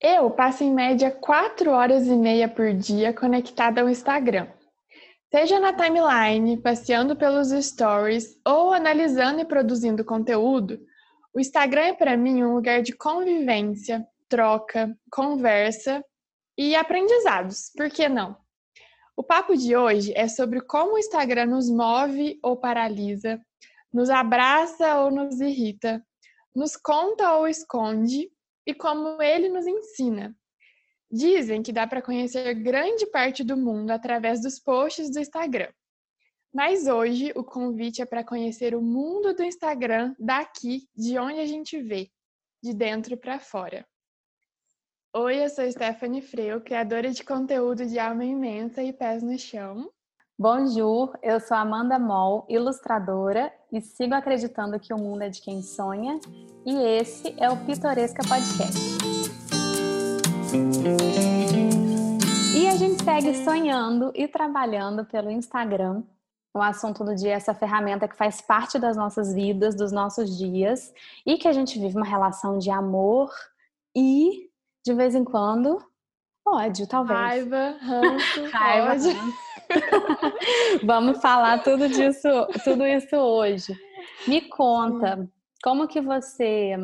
Eu passo em média 4 horas e meia por dia conectada ao Instagram. Seja na timeline, passeando pelos stories ou analisando e produzindo conteúdo, o Instagram é para mim um lugar de convivência, troca, conversa e aprendizados, por que não? O papo de hoje é sobre como o Instagram nos move ou paralisa, nos abraça ou nos irrita, nos conta ou esconde e como ele nos ensina. Dizem que dá para conhecer grande parte do mundo através dos posts do Instagram. Mas hoje o convite é para conhecer o mundo do Instagram daqui, de onde a gente vê, de dentro para fora. Oi, eu sou Stephanie Freu, criadora de conteúdo de alma imensa e pés no chão. Bonjour, eu sou Amanda Moll, ilustradora e sigo acreditando que o mundo é de quem sonha e esse é o Pitoresca Podcast. E a gente segue sonhando e trabalhando pelo Instagram. O assunto do dia é essa ferramenta que faz parte das nossas vidas, dos nossos dias e que a gente vive uma relação de amor e de vez em quando, ódio, talvez. Raiva, ranço, Raiva, ódio. Vamos falar tudo disso, tudo isso hoje. Me conta, como que você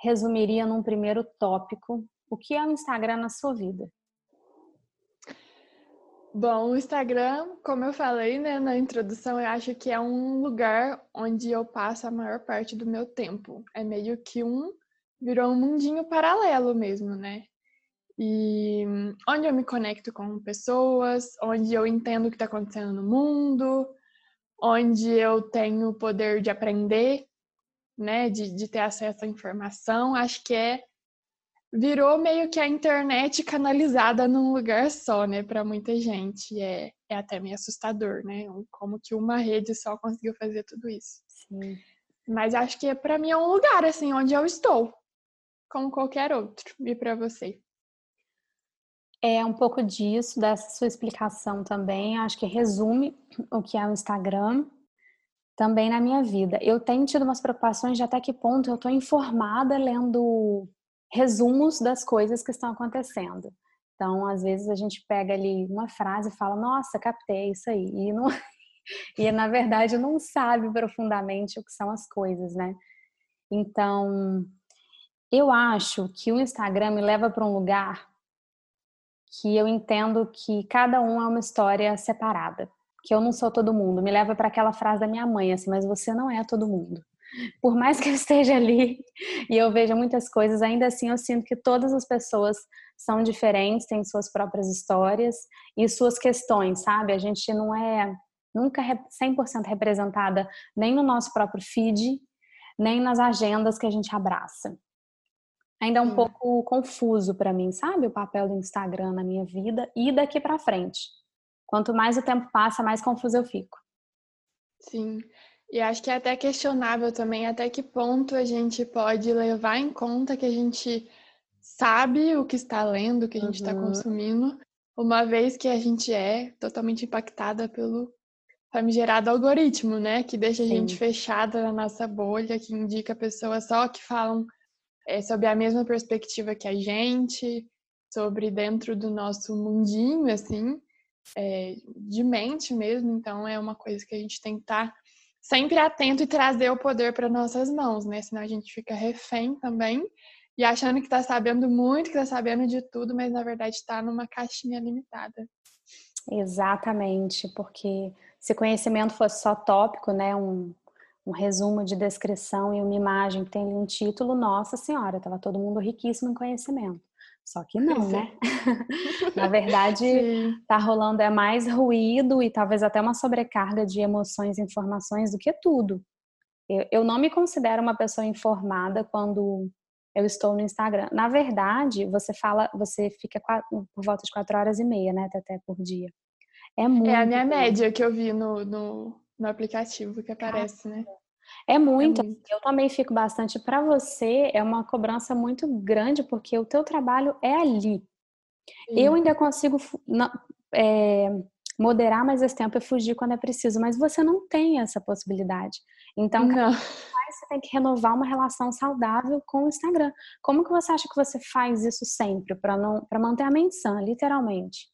resumiria num primeiro tópico o que é o Instagram na sua vida? Bom, o Instagram, como eu falei né, na introdução, eu acho que é um lugar onde eu passo a maior parte do meu tempo. É meio que um virou um mundinho paralelo mesmo, né? E onde eu me conecto com pessoas, onde eu entendo o que está acontecendo no mundo, onde eu tenho o poder de aprender, né? De, de ter acesso à informação. Acho que é virou meio que a internet canalizada num lugar só, né, para muita gente. É, é até meio assustador, né? Como que uma rede só conseguiu fazer tudo isso. Sim. Mas acho que para mim é um lugar assim onde eu estou como qualquer outro. E para você? É um pouco disso, dessa sua explicação também. Acho que resume o que é o Instagram também na minha vida. Eu tenho tido umas preocupações de até que ponto eu estou informada lendo resumos das coisas que estão acontecendo. Então, às vezes a gente pega ali uma frase e fala, nossa, captei isso aí. E, não... e na verdade não sabe profundamente o que são as coisas, né? Então, eu acho que o Instagram me leva para um lugar que eu entendo que cada um é uma história separada, que eu não sou todo mundo. Me leva para aquela frase da minha mãe, assim, mas você não é todo mundo. Por mais que eu esteja ali e eu veja muitas coisas, ainda assim eu sinto que todas as pessoas são diferentes, têm suas próprias histórias e suas questões, sabe? A gente não é nunca 100% representada nem no nosso próprio feed, nem nas agendas que a gente abraça ainda é um pouco confuso para mim, sabe? O papel do Instagram na minha vida e daqui para frente. Quanto mais o tempo passa, mais confuso eu fico. Sim. E acho que é até questionável também até que ponto a gente pode levar em conta que a gente sabe o que está lendo, o que a gente está uhum. consumindo, uma vez que a gente é totalmente impactada pelo famigerado algoritmo, né? Que deixa a gente fechada na nossa bolha, que indica pessoas só que falam é, sobre a mesma perspectiva que a gente, sobre dentro do nosso mundinho, assim, é, de mente mesmo. Então, é uma coisa que a gente tem que estar tá sempre atento e trazer o poder para nossas mãos, né? Senão a gente fica refém também e achando que está sabendo muito, que está sabendo de tudo, mas na verdade está numa caixinha limitada. Exatamente, porque se conhecimento fosse só tópico, né, um, um resumo de descrição e uma imagem que tem um título, nossa senhora, estava todo mundo riquíssimo em conhecimento. Só que não, né? Na verdade, está rolando é mais ruído e talvez até uma sobrecarga de emoções e informações do que tudo. Eu, eu não me considero uma pessoa informada quando eu estou no Instagram. Na verdade, você fala, você fica por volta de quatro horas e meia, né, até por dia. É muito. É a minha média que eu vi no, no, no aplicativo que aparece, né? É muito. É muito. Eu também fico bastante. Para você é uma cobrança muito grande porque o teu trabalho é ali. Sim. Eu ainda consigo é, moderar mais esse tempo e fugir quando é preciso, mas você não tem essa possibilidade. Então, não. você tem que renovar uma relação saudável com o Instagram. Como que você acha que você faz isso sempre para não para manter a mente sã, literalmente?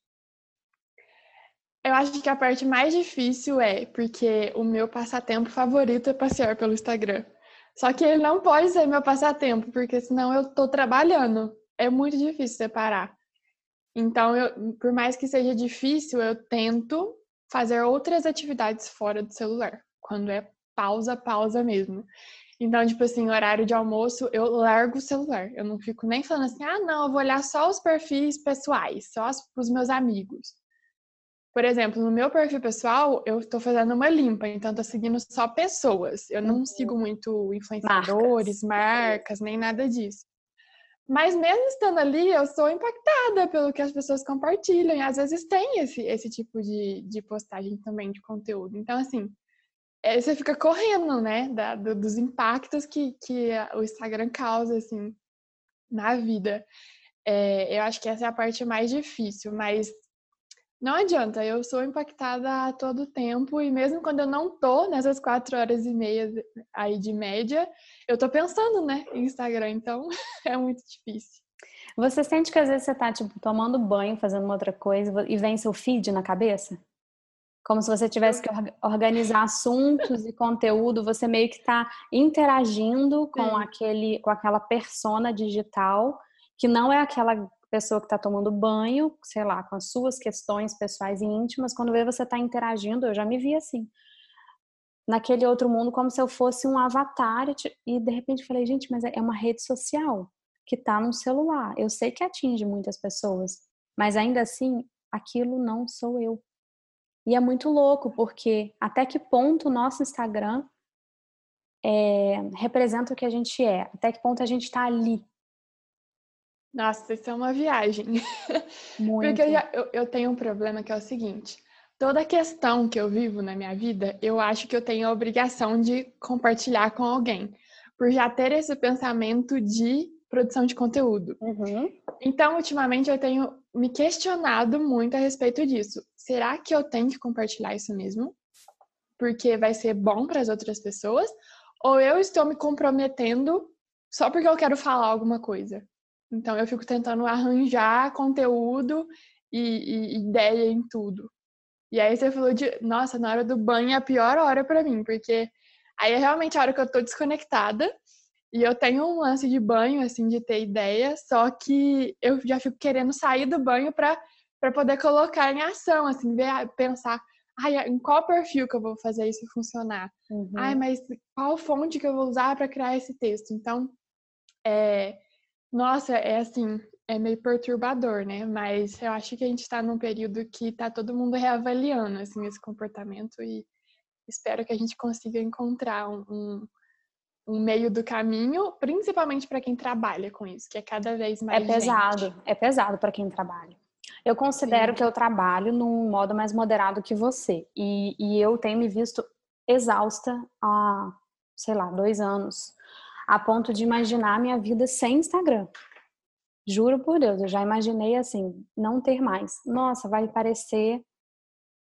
Eu acho que a parte mais difícil é porque o meu passatempo favorito é passear pelo Instagram. Só que ele não pode ser meu passatempo, porque senão eu tô trabalhando. É muito difícil separar. Então, eu, por mais que seja difícil, eu tento fazer outras atividades fora do celular. Quando é pausa, pausa mesmo. Então, tipo assim, horário de almoço, eu largo o celular. Eu não fico nem falando assim, ah, não, eu vou olhar só os perfis pessoais, só os meus amigos. Por exemplo, no meu perfil pessoal, eu estou fazendo uma limpa, então estou seguindo só pessoas. Eu não uhum. sigo muito influenciadores, marcas. marcas, nem nada disso. Mas mesmo estando ali, eu sou impactada pelo que as pessoas compartilham. E às vezes tem esse, esse tipo de, de postagem também de conteúdo. Então, assim, é, você fica correndo, né? Da, do, dos impactos que, que o Instagram causa, assim, na vida. É, eu acho que essa é a parte mais difícil, mas não adianta, eu sou impactada a todo tempo e mesmo quando eu não tô nessas quatro horas e meia aí de média, eu tô pensando, né, em Instagram, então é muito difícil. Você sente que às vezes você tá, tipo, tomando banho, fazendo uma outra coisa e vem seu feed na cabeça? Como se você tivesse que organizar assuntos e conteúdo, você meio que tá interagindo com Sim. aquele, com aquela persona digital que não é aquela pessoa que está tomando banho, sei lá, com as suas questões pessoais e íntimas, quando vê você está interagindo, eu já me vi assim, naquele outro mundo, como se eu fosse um avatar, e de repente falei, gente, mas é uma rede social que está no celular. Eu sei que atinge muitas pessoas, mas ainda assim, aquilo não sou eu. E é muito louco, porque até que ponto o nosso Instagram é, representa o que a gente é, até que ponto a gente está ali nossa, isso é uma viagem. Muito. Porque eu, já, eu, eu tenho um problema que é o seguinte: toda questão que eu vivo na minha vida, eu acho que eu tenho a obrigação de compartilhar com alguém, por já ter esse pensamento de produção de conteúdo. Uhum. Então, ultimamente, eu tenho me questionado muito a respeito disso. Será que eu tenho que compartilhar isso mesmo? Porque vai ser bom para as outras pessoas? Ou eu estou me comprometendo só porque eu quero falar alguma coisa? Então eu fico tentando arranjar conteúdo e, e ideia em tudo. E aí você falou de, nossa, na hora do banho é a pior hora para mim, porque aí é realmente a hora que eu tô desconectada e eu tenho um lance de banho, assim, de ter ideia, só que eu já fico querendo sair do banho para poder colocar em ação, assim, ver, pensar, ai, em qual perfil que eu vou fazer isso funcionar? Uhum. Ai, mas qual fonte que eu vou usar para criar esse texto? Então, é, nossa, é assim, é meio perturbador, né? Mas eu acho que a gente está num período que está todo mundo reavaliando assim esse comportamento e espero que a gente consiga encontrar um, um, um meio do caminho, principalmente para quem trabalha com isso, que é cada vez mais. É pesado, gente. é pesado para quem trabalha. Eu considero Sim. que eu trabalho num modo mais moderado que você e, e eu tenho me visto exausta há, sei lá, dois anos a ponto de imaginar minha vida sem Instagram. Juro por Deus, eu já imaginei assim, não ter mais. Nossa, vai parecer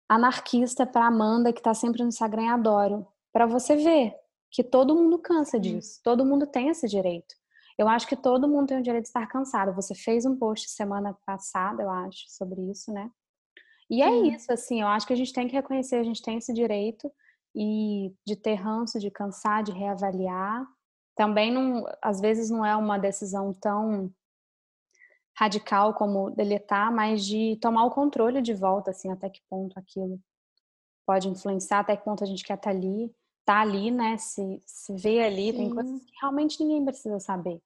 anarquista para Amanda que está sempre no Instagram adoro. Para você ver que todo mundo cansa disso, todo mundo tem esse direito. Eu acho que todo mundo tem o direito de estar cansado. Você fez um post semana passada, eu acho, sobre isso, né? E é hum. isso, assim, eu acho que a gente tem que reconhecer, a gente tem esse direito e de ter ranço, de cansar, de reavaliar também não, às vezes não é uma decisão tão radical como deletar, mas de tomar o controle de volta, assim, até que ponto aquilo pode influenciar, até que ponto a gente quer estar tá ali, tá ali, né, se, se vê ali, Sim. tem coisas que realmente ninguém precisa saber.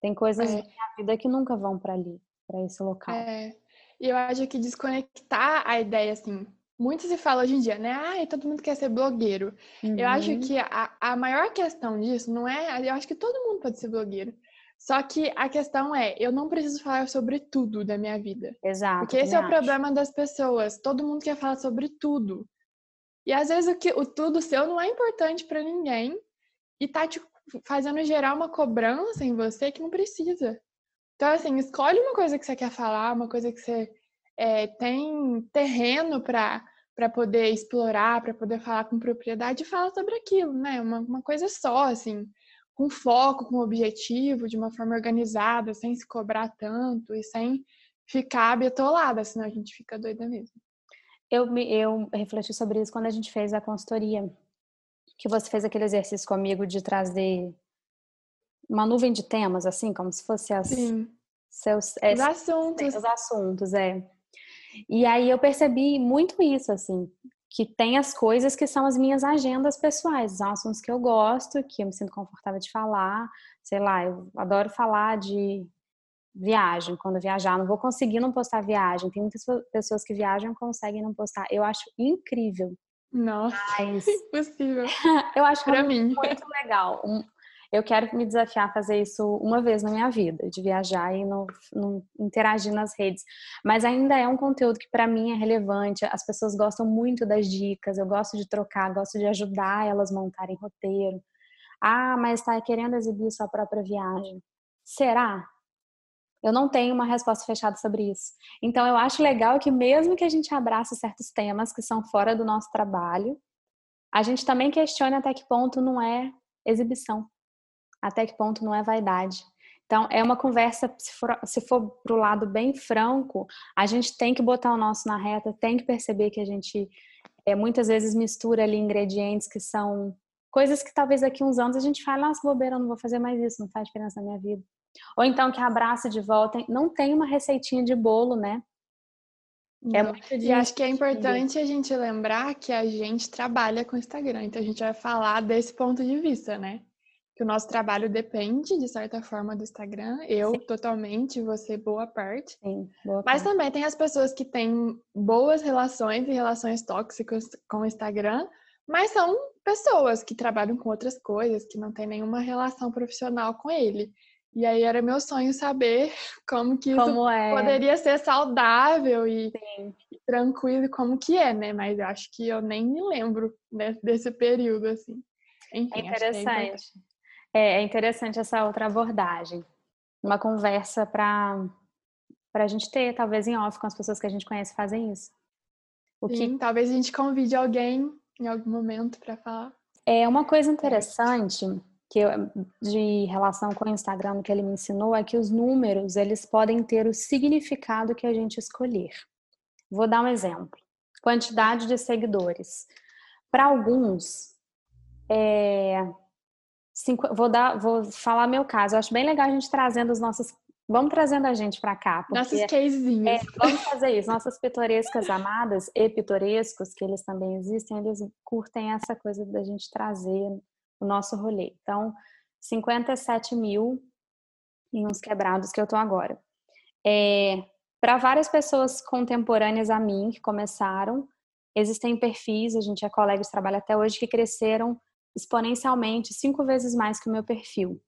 Tem coisas é. na vida que nunca vão para ali, para esse local. É. E eu acho que desconectar a ideia, assim, muito se fala hoje em dia, né? Ai, todo mundo quer ser blogueiro. Uhum. Eu acho uhum. que a, a maior questão disso não é. Eu acho que todo mundo pode ser blogueiro. Só que a questão é, eu não preciso falar sobre tudo da minha vida. Exato. Porque esse é o problema das pessoas. Todo mundo quer falar sobre tudo. E às vezes o, que, o tudo seu não é importante para ninguém e tá te fazendo gerar uma cobrança em você que não precisa. Então, assim, escolhe uma coisa que você quer falar, uma coisa que você é, tem terreno para para poder explorar, para poder falar com propriedade, fala sobre aquilo, né? Uma, uma coisa só, assim, com foco, com objetivo, de uma forma organizada, sem se cobrar tanto e sem ficar betolada, senão a gente fica doida mesmo. Eu, eu refleti sobre isso quando a gente fez a consultoria, que você fez aquele exercício comigo de trazer uma nuvem de temas, assim, como se fosse as, Sim. seus é, os assuntos. Os assuntos, é. E aí eu percebi muito isso, assim, que tem as coisas que são as minhas agendas pessoais, são assuntos que eu gosto, que eu me sinto confortável de falar, sei lá, eu adoro falar de viagem, quando viajar, não vou conseguir não postar viagem. Tem muitas pessoas que viajam e conseguem não postar. Eu acho incrível. Nossa, Mas... impossível. eu acho para mim muito legal. Eu quero me desafiar a fazer isso uma vez na minha vida, de viajar e interagir nas redes. Mas ainda é um conteúdo que para mim é relevante. As pessoas gostam muito das dicas. Eu gosto de trocar, gosto de ajudar elas a montarem roteiro. Ah, mas está querendo exibir sua própria viagem. Será? Eu não tenho uma resposta fechada sobre isso. Então, eu acho legal que, mesmo que a gente abrace certos temas que ssão fora do nosso trabalho, a gente também questione até que ponto não é exibição, até que ponto não é vaidade. Então, é uma conversa, se for, se for para o lado bem franco, a gente tem que botar o nosso na reta, tem que perceber que a gente é, muitas vezes mistura ali ingredientes que são coisas que talvez daqui uns anos a gente fale, nossa, bobeira, eu não vou fazer mais isso, não faz diferença na minha vida. Ou então que abraça de volta. Não tem uma receitinha de bolo, né? É muito. E acho que é importante a gente lembrar que a gente trabalha com Instagram. Então a gente vai falar desse ponto de vista, né? Que o nosso trabalho depende, de certa forma, do Instagram. Eu Sim. totalmente, você boa parte. Sim, boa Mas parte. também tem as pessoas que têm boas relações e relações tóxicas com o Instagram, mas são pessoas que trabalham com outras coisas, que não têm nenhuma relação profissional com ele. E aí era meu sonho saber como que como isso é. poderia ser saudável e, e, tranquilo, como que é, né? Mas eu acho que eu nem me lembro né, desse período, assim. Enfim, é interessante. É, é, interessante essa outra abordagem. Uma conversa para para a gente ter, talvez em off, com as pessoas que a gente conhece fazem isso. O Sim, que... talvez a gente convide alguém em algum momento para falar. É uma coisa interessante que eu, de relação com o Instagram que ele me ensinou é que os números eles podem ter o significado que a gente escolher. Vou dar um exemplo: quantidade de seguidores. Para alguns, é, cinco, vou dar, vou falar meu caso. Eu acho bem legal a gente trazendo os nossos Vamos trazendo a gente para cá. Nossos casezinhos. É, vamos fazer isso. Nossas pitorescas amadas e pitorescos, que eles também existem, eles curtem essa coisa da gente trazer o nosso rolê. Então, 57 mil em uns quebrados que eu tô agora. É, Para várias pessoas contemporâneas a mim, que começaram, existem perfis, a gente é colega de trabalho até hoje, que cresceram exponencialmente, cinco vezes mais que o meu perfil.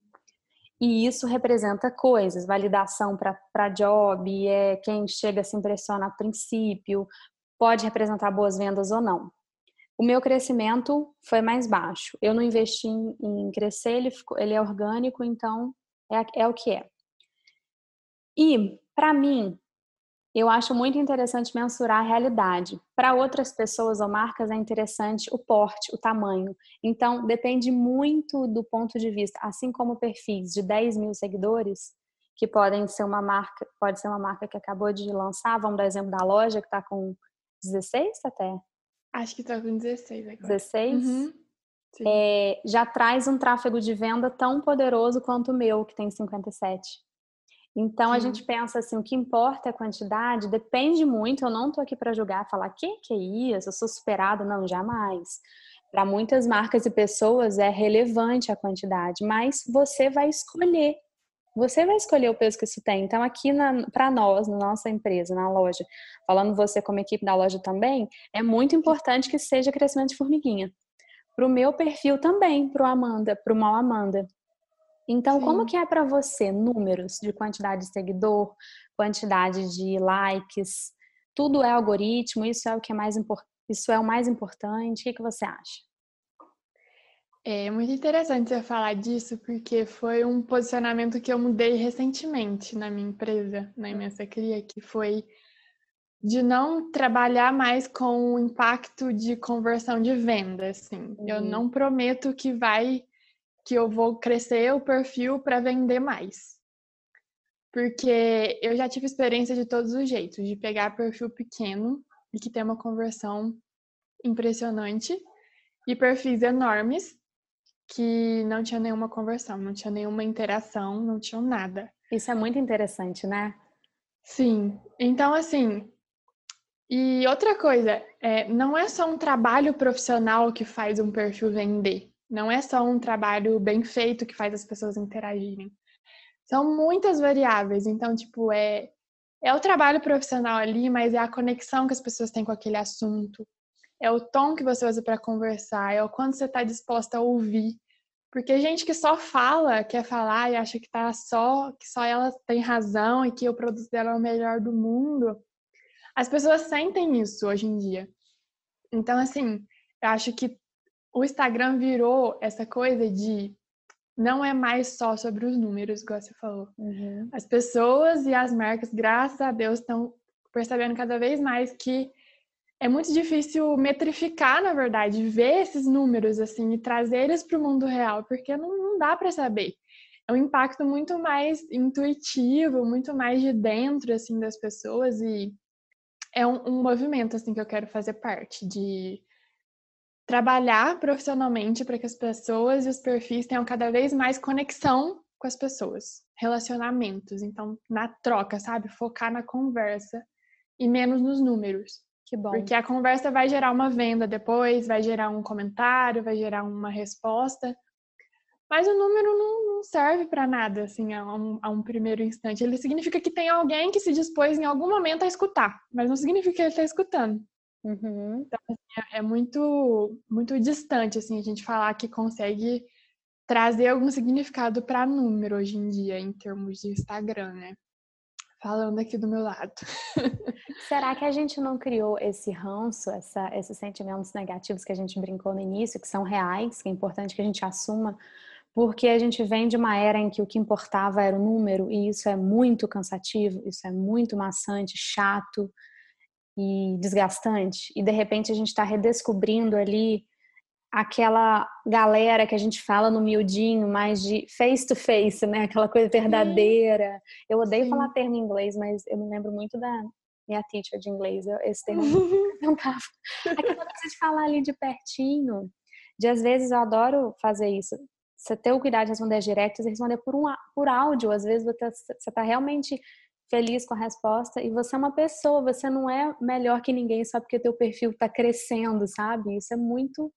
E isso representa coisas, validação para job, é quem chega se impressiona a princípio, pode representar boas vendas ou não. O meu crescimento foi mais baixo. Eu não investi em, em crescer, ele, ficou, ele é orgânico, então é, é o que é. E, para mim, eu acho muito interessante mensurar a realidade. Para outras pessoas ou marcas é interessante o porte, o tamanho. Então, depende muito do ponto de vista. Assim como perfis de 10 mil seguidores, que podem ser uma marca, pode ser uma marca que acabou de lançar, vamos dar exemplo da loja que está com 16 até. Acho que tá com 16 agora. 16? Uhum. É, já traz um tráfego de venda tão poderoso quanto o meu, que tem 57. Então Sim. a gente pensa assim, o que importa é a quantidade, depende muito. Eu não tô aqui para julgar, falar que que é isso, eu sou superada, não, jamais. Para muitas marcas e pessoas é relevante a quantidade, mas você vai escolher você vai escolher o peso que isso tem. Então, aqui para nós, na nossa empresa, na loja, falando você como equipe da loja também, é muito importante que seja crescimento de formiguinha. Para o meu perfil também, para o Amanda, para o Mal Amanda. Então, Sim. como que é para você números de quantidade de seguidor, quantidade de likes? Tudo é algoritmo? Isso é o que é mais isso é o mais importante? O que, que você acha? É muito interessante você falar disso, porque foi um posicionamento que eu mudei recentemente na minha empresa, na Imensa Cria, que foi de não trabalhar mais com o impacto de conversão de venda, assim. Uhum. Eu não prometo que vai que eu vou crescer o perfil para vender mais. Porque eu já tive experiência de todos os jeitos, de pegar perfil pequeno e que tem uma conversão impressionante e perfis enormes que não tinha nenhuma conversão, não tinha nenhuma interação, não tinha nada. Isso é muito interessante, né? Sim. Então, assim, e outra coisa, é, não é só um trabalho profissional que faz um perfil vender. Não é só um trabalho bem feito que faz as pessoas interagirem. São muitas variáveis. Então, tipo, é, é o trabalho profissional ali, mas é a conexão que as pessoas têm com aquele assunto. É o tom que você usa para conversar, é o quanto você está disposta a ouvir. Porque gente que só fala, quer falar e acha que tá só, que só ela tem razão e que o produto dela é o melhor do mundo. As pessoas sentem isso hoje em dia. Então, assim, eu acho que o Instagram virou essa coisa de não é mais só sobre os números, igual você falou. Uhum. As pessoas e as marcas, graças a Deus, estão percebendo cada vez mais que é muito difícil metrificar, na verdade, ver esses números assim e trazer eles para o mundo real, porque não, não dá para saber. É um impacto muito mais intuitivo, muito mais de dentro assim das pessoas e é um, um movimento assim que eu quero fazer parte de trabalhar profissionalmente para que as pessoas e os perfis tenham cada vez mais conexão com as pessoas, relacionamentos. Então, na troca, sabe? Focar na conversa e menos nos números. Que bom. Porque a conversa vai gerar uma venda depois, vai gerar um comentário, vai gerar uma resposta. Mas o número não, não serve para nada, assim, a um, a um, primeiro instante. Ele significa que tem alguém que se dispôs em algum momento a escutar, mas não significa que ele está escutando. Uhum. Então, assim, é, é muito, muito distante, assim, a gente falar que consegue trazer algum significado para número hoje em dia, em termos de Instagram, né? falando aqui do meu lado. Será que a gente não criou esse ranço, essa, esses sentimentos negativos que a gente brincou no início, que são reais, que é importante que a gente assuma, porque a gente vem de uma era em que o que importava era o número, e isso é muito cansativo, isso é muito maçante, chato e desgastante, e de repente a gente está redescobrindo ali aquela galera que a gente fala no miudinho, mais de face to face, né? Aquela coisa verdadeira. Eu odeio Sim. falar termo em inglês, mas eu me lembro muito da minha teacher de inglês. Esse termo não tava. Aquela coisa de falar ali de pertinho. De às vezes eu adoro fazer isso. Você ter o cuidado de responder as directs e responder por, um, por áudio. Às vezes você está tá realmente feliz com a resposta e você é uma pessoa, você não é melhor que ninguém só porque teu perfil está crescendo, sabe? Isso é muito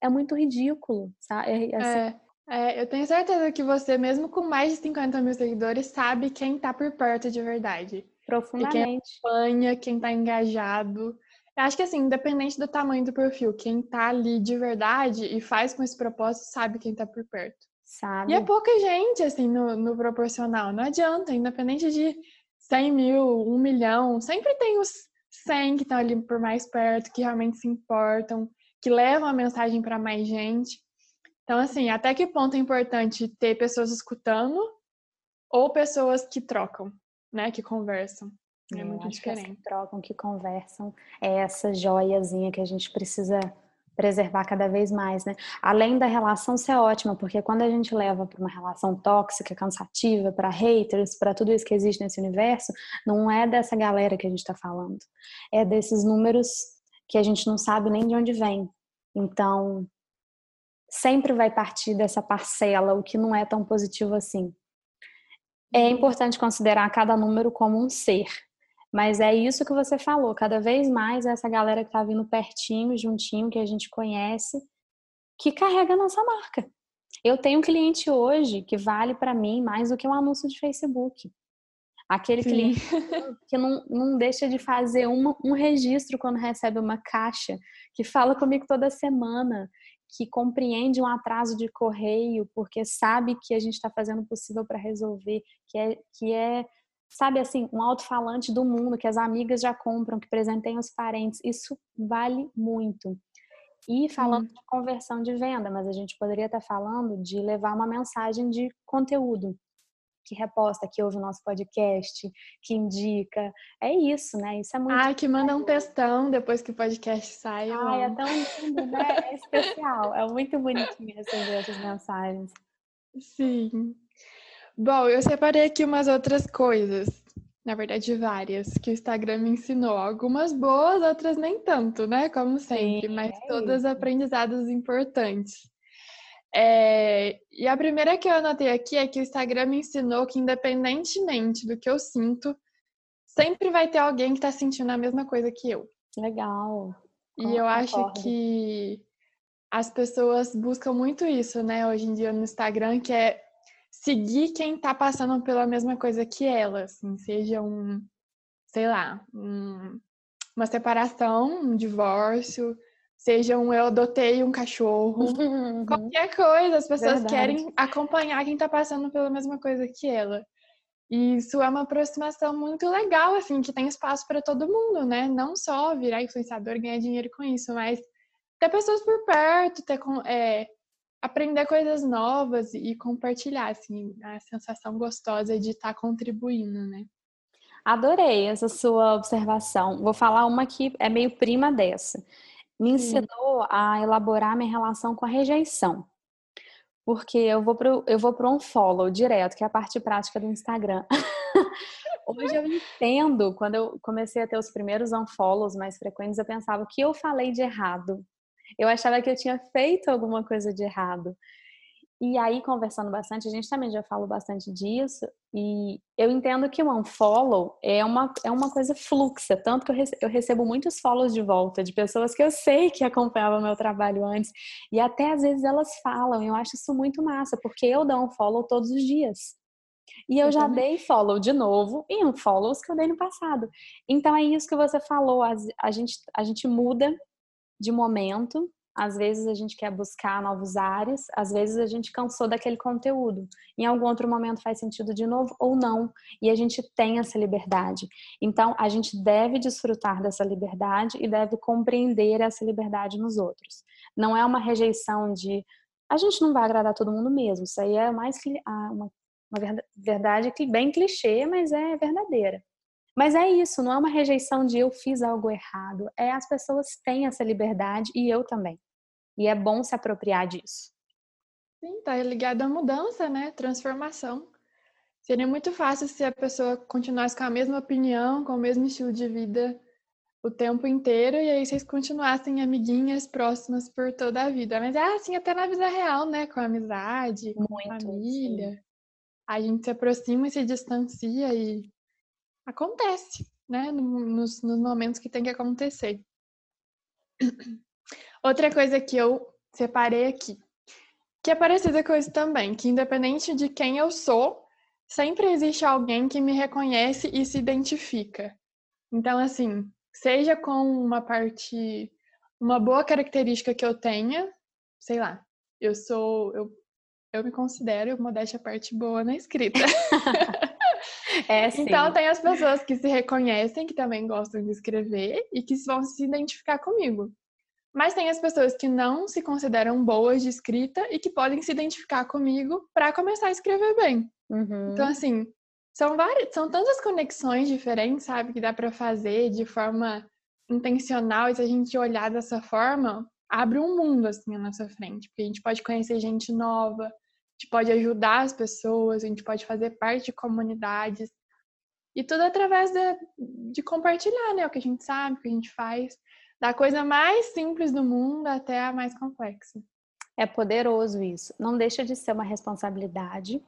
é muito ridículo, sabe? É, assim... é, é, eu tenho certeza que você, mesmo com mais de 50 mil seguidores, sabe quem tá por perto de verdade. Profundamente. E quem acompanha, quem tá engajado. Eu acho que assim, independente do tamanho do perfil, quem tá ali de verdade e faz com esse propósito, sabe quem tá por perto. Sabe. E é pouca gente, assim, no, no proporcional. Não adianta, independente de 100 mil, 1 milhão, sempre tem os 100 que estão ali por mais perto, que realmente se importam, que levam a mensagem para mais gente. Então, assim, até que ponto é importante ter pessoas escutando ou pessoas que trocam, né? Que conversam. É Eu muito diferente. Que trocam, que conversam. É essa joiazinha que a gente precisa preservar cada vez mais, né? Além da relação ser ótima, porque quando a gente leva para uma relação tóxica, cansativa, para haters, para tudo isso que existe nesse universo, não é dessa galera que a gente está falando. É desses números que a gente não sabe nem de onde vem. Então, sempre vai partir dessa parcela, o que não é tão positivo assim. É uhum. importante considerar cada número como um ser, mas é isso que você falou, cada vez mais essa galera que está vindo pertinho, juntinho, que a gente conhece, que carrega a nossa marca. Eu tenho um cliente hoje que vale para mim mais do que um anúncio de Facebook. Aquele Sim. cliente que não, não deixa de fazer uma, um registro quando recebe uma caixa, que fala comigo toda semana, que compreende um atraso de correio, porque sabe que a gente está fazendo o possível para resolver, que é, que é, sabe assim, um alto-falante do mundo, que as amigas já compram, que presenteiam os parentes. Isso vale muito. E falando hum. de conversão de venda, mas a gente poderia estar falando de levar uma mensagem de conteúdo que reposta, que ouve o nosso podcast, que indica. É isso, né? Isso é muito. Ai, que manda um textão depois que o podcast sai. Ai, é tão lindo, né? É especial. É muito bonitinho receber essas mensagens. Sim. Bom, eu separei aqui umas outras coisas. Na verdade, várias que o Instagram me ensinou. Algumas boas, outras nem tanto, né? Como sempre, Sim, mas é todas isso. aprendizados importantes. É, e a primeira que eu anotei aqui é que o Instagram me ensinou que, independentemente do que eu sinto, sempre vai ter alguém que está sentindo a mesma coisa que eu. Legal. E eu acho que as pessoas buscam muito isso, né, hoje em dia no Instagram, que é seguir quem está passando pela mesma coisa que ela, assim, seja um, sei lá, um, uma separação, um divórcio, seja um eu adotei um cachorro, uhum. qualquer coisa, as pessoas Verdade. querem acompanhar quem está passando pela mesma coisa que ela. E isso é uma aproximação muito legal, assim, que tem espaço para todo mundo, né? Não só virar influenciador e ganhar dinheiro com isso, mas ter pessoas por perto, ter, é, aprender coisas novas e compartilhar, assim, a sensação gostosa de estar tá contribuindo, né? Adorei essa sua observação. Vou falar uma que é meio prima dessa me ensinou a elaborar minha relação com a rejeição. Porque eu vou pro, eu vou pro um follow direto, que é a parte prática do Instagram. Hoje eu entendo, quando eu comecei a ter os primeiros unfollows mais frequentes, eu pensava o que eu falei de errado. Eu achava que eu tinha feito alguma coisa de errado. E aí, conversando bastante, a gente também já falou bastante disso, e eu entendo que o unfollow é uma, é uma coisa fluxa, tanto que eu, rece eu recebo muitos follows de volta de pessoas que eu sei que acompanhavam meu trabalho antes, e até às vezes elas falam, eu acho isso muito massa, porque eu dou um follow todos os dias. E eu, eu já também. dei follow de novo em um follows que eu dei no passado. Então é isso que você falou, a, a, gente, a gente muda de momento, às vezes a gente quer buscar novos ares, às vezes a gente cansou daquele conteúdo. Em algum outro momento faz sentido de novo ou não, e a gente tem essa liberdade. Então, a gente deve desfrutar dessa liberdade e deve compreender essa liberdade nos outros. Não é uma rejeição de a gente não vai agradar todo mundo mesmo. Isso aí é mais uma, uma verdade bem clichê, mas é verdadeira. Mas é isso, não é uma rejeição de eu fiz algo errado. É as pessoas têm essa liberdade e eu também. E é bom se apropriar disso. Sim, tá ligado à mudança, né? Transformação. Seria muito fácil se a pessoa continuasse com a mesma opinião, com o mesmo estilo de vida o tempo inteiro e aí vocês continuassem amiguinhas próximas por toda a vida. Mas é assim até na vida real, né? Com a amizade, com muito, a família. Sim. A gente se aproxima e se distancia e acontece, né? Nos, nos momentos que tem que acontecer. Outra coisa que eu separei aqui, que é parecida com isso também, que independente de quem eu sou, sempre existe alguém que me reconhece e se identifica. Então, assim, seja com uma parte, uma boa característica que eu tenha, sei lá, eu sou, eu, eu me considero, modéstia parte boa na escrita. É. Então tem as pessoas que se reconhecem, que também gostam de escrever e que vão se identificar comigo. Mas tem as pessoas que não se consideram boas de escrita e que podem se identificar comigo para começar a escrever bem. Uhum. Então, assim, são várias, são tantas conexões diferentes, sabe, que dá para fazer de forma intencional. E se a gente olhar dessa forma, abre um mundo assim à nossa frente, porque a gente pode conhecer gente nova, gente pode ajudar as pessoas, a gente pode fazer parte de comunidades. E tudo através de, de compartilhar, né, o que a gente sabe, o que a gente faz da coisa mais simples do mundo até a mais complexa. É poderoso isso. Não deixa de ser uma responsabilidade,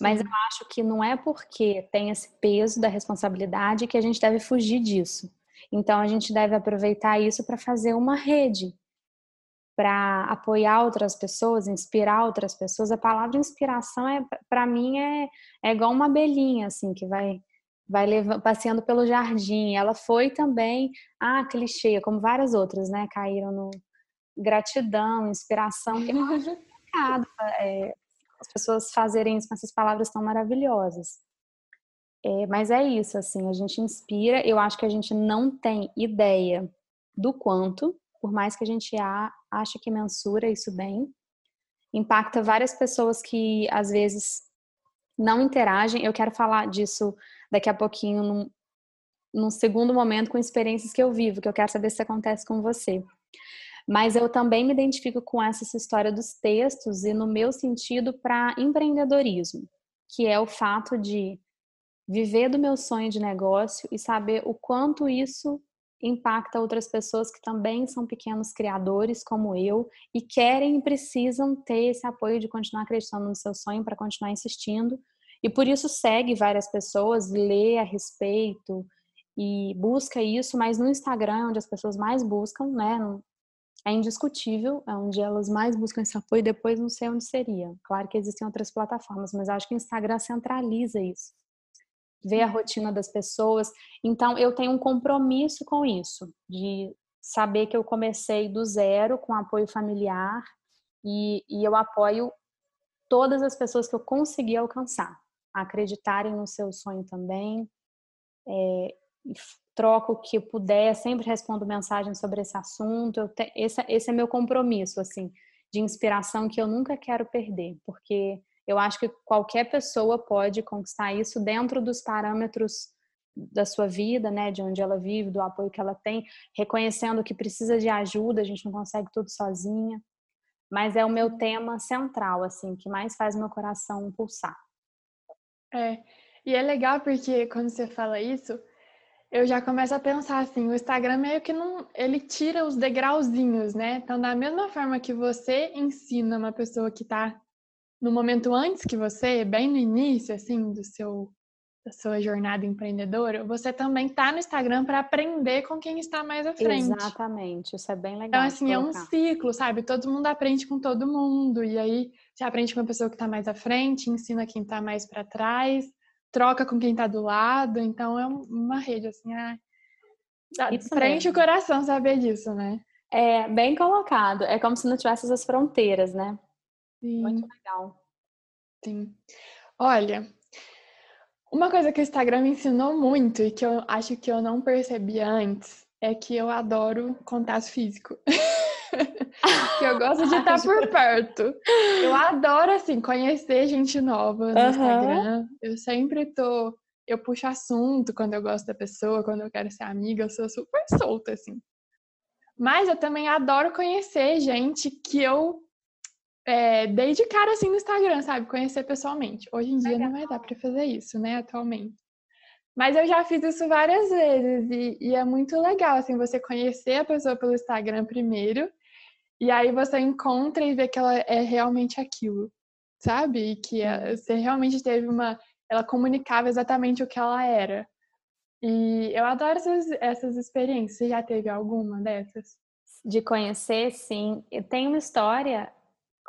mas eu acho que não é porque tem esse peso da responsabilidade que a gente deve fugir disso. Então a gente deve aproveitar isso para fazer uma rede, para apoiar outras pessoas, inspirar outras pessoas. A palavra inspiração é, para mim, é, é igual uma abelhinha assim que vai vai levando, passeando pelo jardim. Ela foi também, ah, clichê, como várias outras, né? Caíram no gratidão, inspiração, que é complicado é, as pessoas fazerem isso com essas palavras tão maravilhosas. É, mas é isso, assim, a gente inspira. Eu acho que a gente não tem ideia do quanto, por mais que a gente ache que mensura isso bem, impacta várias pessoas que às vezes não interagem. Eu quero falar disso daqui a pouquinho, num, num segundo momento, com experiências que eu vivo, que eu quero saber se acontece com você. Mas eu também me identifico com essa história dos textos e no meu sentido para empreendedorismo, que é o fato de viver do meu sonho de negócio e saber o quanto isso impacta outras pessoas que também são pequenos criadores como eu e querem e precisam ter esse apoio de continuar acreditando no seu sonho para continuar insistindo. E por isso segue várias pessoas, lê a respeito e busca isso, mas no Instagram onde as pessoas mais buscam, né? É indiscutível, é onde elas mais buscam esse apoio, depois não sei onde seria. Claro que existem outras plataformas, mas acho que o Instagram centraliza isso ver a rotina das pessoas. Então, eu tenho um compromisso com isso, de saber que eu comecei do zero com apoio familiar e, e eu apoio todas as pessoas que eu consegui alcançar, acreditarem no seu sonho também. É, troco o que puder, sempre respondo mensagem sobre esse assunto. Te, esse, esse é meu compromisso, assim, de inspiração que eu nunca quero perder, porque eu acho que qualquer pessoa pode conquistar isso dentro dos parâmetros da sua vida, né, de onde ela vive, do apoio que ela tem, reconhecendo que precisa de ajuda, a gente não consegue tudo sozinha. Mas é o meu tema central, assim, que mais faz meu coração pulsar. É, e é legal porque quando você fala isso, eu já começo a pensar assim, o Instagram meio que não, ele tira os degrauzinhos, né? Então, da mesma forma que você ensina uma pessoa que está no momento antes que você, bem no início, assim, do seu da sua jornada empreendedora, você também tá no Instagram para aprender com quem está mais à frente. Exatamente, isso é bem legal. Então, assim, é um ciclo, sabe? Todo mundo aprende com todo mundo, e aí você aprende com a pessoa que está mais à frente, ensina quem está mais para trás, troca com quem está do lado, então é uma rede, assim, é... preenche o coração saber disso, né? É, bem colocado. É como se não tivesse essas fronteiras, né? Sim. Muito legal. Sim. Olha, uma coisa que o Instagram me ensinou muito e que eu acho que eu não percebi antes é que eu adoro contato físico. que eu gosto de estar por perto. Eu adoro, assim, conhecer gente nova no uhum. Instagram. Eu sempre tô. Eu puxo assunto quando eu gosto da pessoa, quando eu quero ser amiga, eu sou super solta, assim. Mas eu também adoro conhecer gente que eu é, dei de cara assim no Instagram, sabe? Conhecer pessoalmente. Hoje em dia Legal. não vai dar para fazer isso, né? Atualmente. Mas eu já fiz isso várias vezes e, e, é muito legal, assim, você conhecer a pessoa pelo Instagram primeiro e aí você encontra e vê que ela é realmente aquilo, sabe? E que ela, você realmente teve uma. Ela comunicava exatamente o que ela era. E eu adoro essas, essas experiências. Você já teve alguma dessas? De conhecer, sim. Tem uma história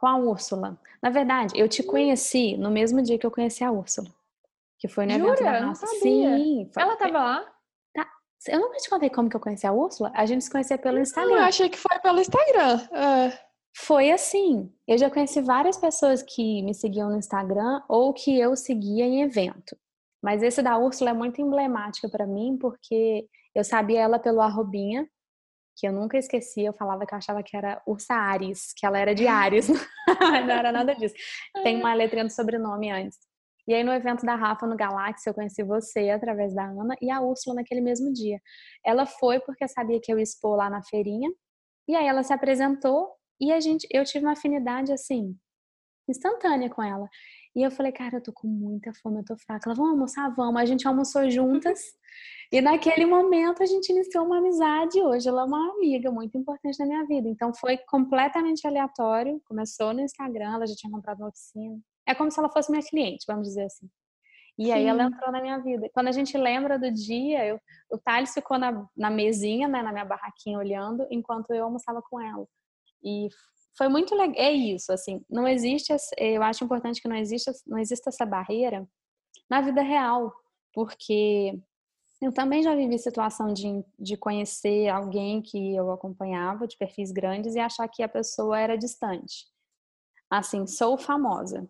com a Úrsula. Na verdade, eu te conheci no mesmo dia que eu conheci a Úrsula. Que foi no Jura? evento da raça. Sim. Foi... Ela tava lá? Tá. Eu nunca te contei como que eu conheci a Úrsula. A gente se conhecia pelo Instagram. eu achei que foi pelo Instagram. É. Foi assim. Eu já conheci várias pessoas que me seguiam no Instagram ou que eu seguia em evento. Mas esse da Úrsula é muito emblemática para mim porque eu sabia ela pelo arrobinha, que eu nunca esqueci, eu falava que eu achava que era Ursa Ares, que ela era de Ares, não era nada disso. Tem uma letrinha do sobrenome antes. E aí no evento da Rafa no Galáxia eu conheci você através da Ana e a Úrsula naquele mesmo dia. Ela foi porque sabia que eu ia expor lá na feirinha. E aí ela se apresentou e a gente, eu tive uma afinidade assim instantânea com ela. E eu falei, cara, eu tô com muita fome, eu tô fraca. Ela, vamos almoçar? Vamos. A gente almoçou juntas. e naquele momento a gente iniciou uma amizade. Hoje ela é uma amiga muito importante na minha vida. Então foi completamente aleatório. Começou no Instagram, ela já tinha comprado uma oficina. É como se ela fosse minha cliente, vamos dizer assim. E Sim. aí ela entrou na minha vida. Quando a gente lembra do dia, eu, o Thales ficou na, na mesinha, né, na minha barraquinha olhando, enquanto eu almoçava com ela. E foi muito legal. É isso, assim, não existe, eu acho importante que não exista, não exista essa barreira na vida real, porque eu também já vivi situação de, de conhecer alguém que eu acompanhava, de perfis grandes, e achar que a pessoa era distante. Assim, sou famosa.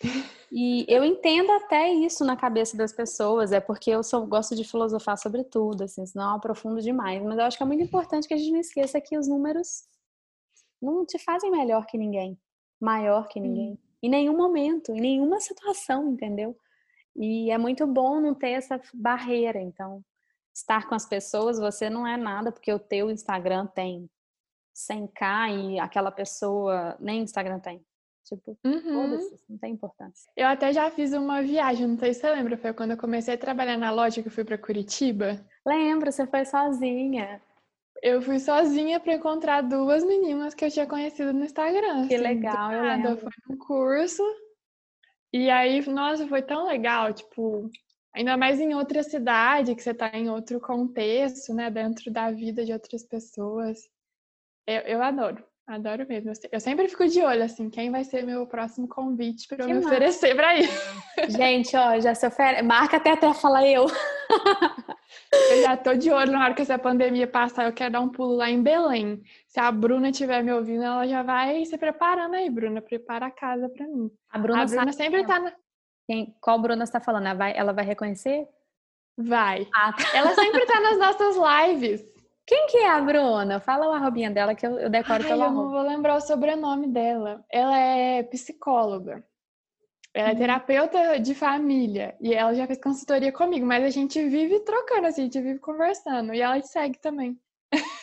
E eu entendo até isso na cabeça das pessoas, é porque eu sou, gosto de filosofar sobre tudo, assim, senão eu aprofundo demais. Mas eu acho que é muito importante que a gente não esqueça que os números não te fazem melhor que ninguém, maior que ninguém. Em nenhum momento, em nenhuma situação, entendeu? E é muito bom não ter essa barreira. Então, estar com as pessoas, você não é nada, porque o teu Instagram tem 100k e aquela pessoa nem Instagram tem. Tipo, uhum. não tem importância. Eu até já fiz uma viagem, não sei se você lembra, foi quando eu comecei a trabalhar na loja que eu fui para Curitiba. Lembro, você foi sozinha. Eu fui sozinha para encontrar duas meninas que eu tinha conhecido no Instagram. Que assim, legal, eu lembro. Foi num curso. E aí, nossa, foi tão legal, tipo, ainda mais em outra cidade, que você tá em outro contexto, né, dentro da vida de outras pessoas. Eu, eu adoro. Adoro mesmo. Eu sempre fico de olho, assim, quem vai ser meu próximo convite para eu me massa. oferecer para ir. Gente, ó, já se oferece. Marca até até falar eu. Eu já tô de olho na hora que essa pandemia passar, eu quero dar um pulo lá em Belém. Se a Bruna estiver me ouvindo, ela já vai se preparando aí, Bruna. Prepara a casa para mim. A Bruna, a Bruna sempre tá na... Quem, qual Bruna está falando? Ela vai, ela vai reconhecer? Vai. Ah, tá. Ela sempre tá nas nossas lives. Quem que é a Bruna? Fala o arrobinha dela que eu, eu decoro Ai, pelo eu arroba. Eu não vou lembrar o sobrenome dela. Ela é psicóloga. Ela é uhum. terapeuta de família e ela já fez consultoria comigo, mas a gente vive trocando, assim, a gente vive conversando. E ela te segue também.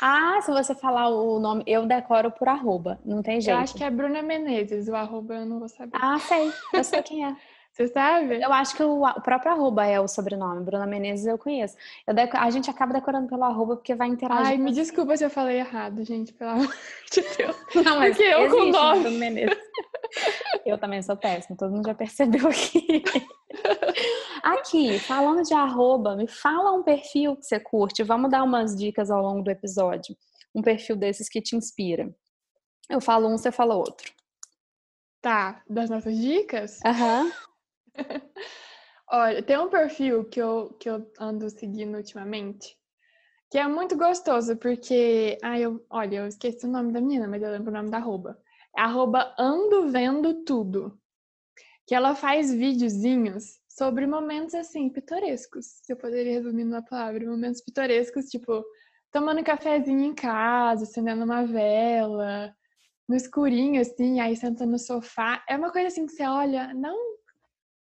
Ah, se você falar o nome, eu decoro por arroba, não tem jeito. Eu acho que é Bruna Menezes, o arroba eu não vou saber. Ah, sei, eu sei quem é. Você sabe? Eu acho que o, o, próprio arroba é o sobrenome. Bruna Menezes eu conheço. Eu deco, a gente acaba decorando pelo arroba porque vai interagir. Ai, me desculpa se eu falei errado, gente, pelo amor de Deus. Não, mas porque eu com nome. Bruna Menezes. Eu também sou péssima, todo mundo já percebeu aqui. Aqui, falando de arroba, me fala um perfil que você curte. Vamos dar umas dicas ao longo do episódio. Um perfil desses que te inspira. Eu falo um, você fala outro. Tá, das nossas dicas? Aham. Uhum. Olha, tem um perfil que eu, que eu ando seguindo ultimamente, que é muito gostoso, porque. Ah, eu, olha, eu esqueci o nome da menina, mas eu lembro o nome da arroba. É arroba Ando Vendo Tudo. Que ela faz videozinhos sobre momentos assim, pitorescos. Se eu poderia resumir numa palavra, momentos pitorescos, tipo, tomando cafezinho em casa, acendendo uma vela, no escurinho, assim, aí sentando no sofá. É uma coisa assim que você olha, não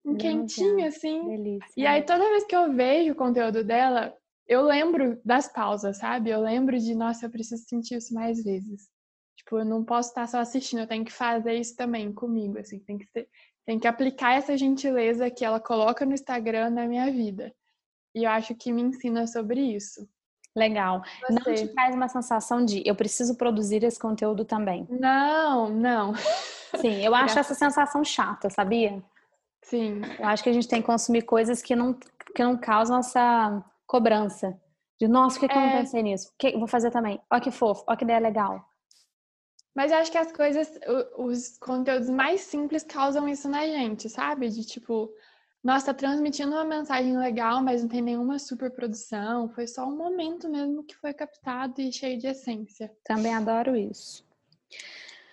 um quentinho, assim. Delícia. E aí, toda vez que eu vejo o conteúdo dela, eu lembro das pausas, sabe? Eu lembro de, nossa, eu preciso sentir isso mais vezes. Tipo, eu não posso estar só assistindo, eu tenho que fazer isso também comigo, assim. Tem que, ser, tem que aplicar essa gentileza que ela coloca no Instagram na minha vida. E eu acho que me ensina sobre isso. Legal. Você. Não te traz uma sensação de eu preciso produzir esse conteúdo também? Não, não. Sim, eu acho essa sensação chata, sabia? Sim. Eu acho que a gente tem que consumir coisas que não, que não causam essa cobrança. De, nossa, por que, que é... eu não pensei nisso? Que, vou fazer também. Ó que fofo, ó que ideia legal. Mas eu acho que as coisas, os conteúdos mais simples causam isso na gente, sabe? De tipo, nossa, tá transmitindo uma mensagem legal, mas não tem nenhuma super produção. Foi só um momento mesmo que foi captado e cheio de essência. Também adoro isso.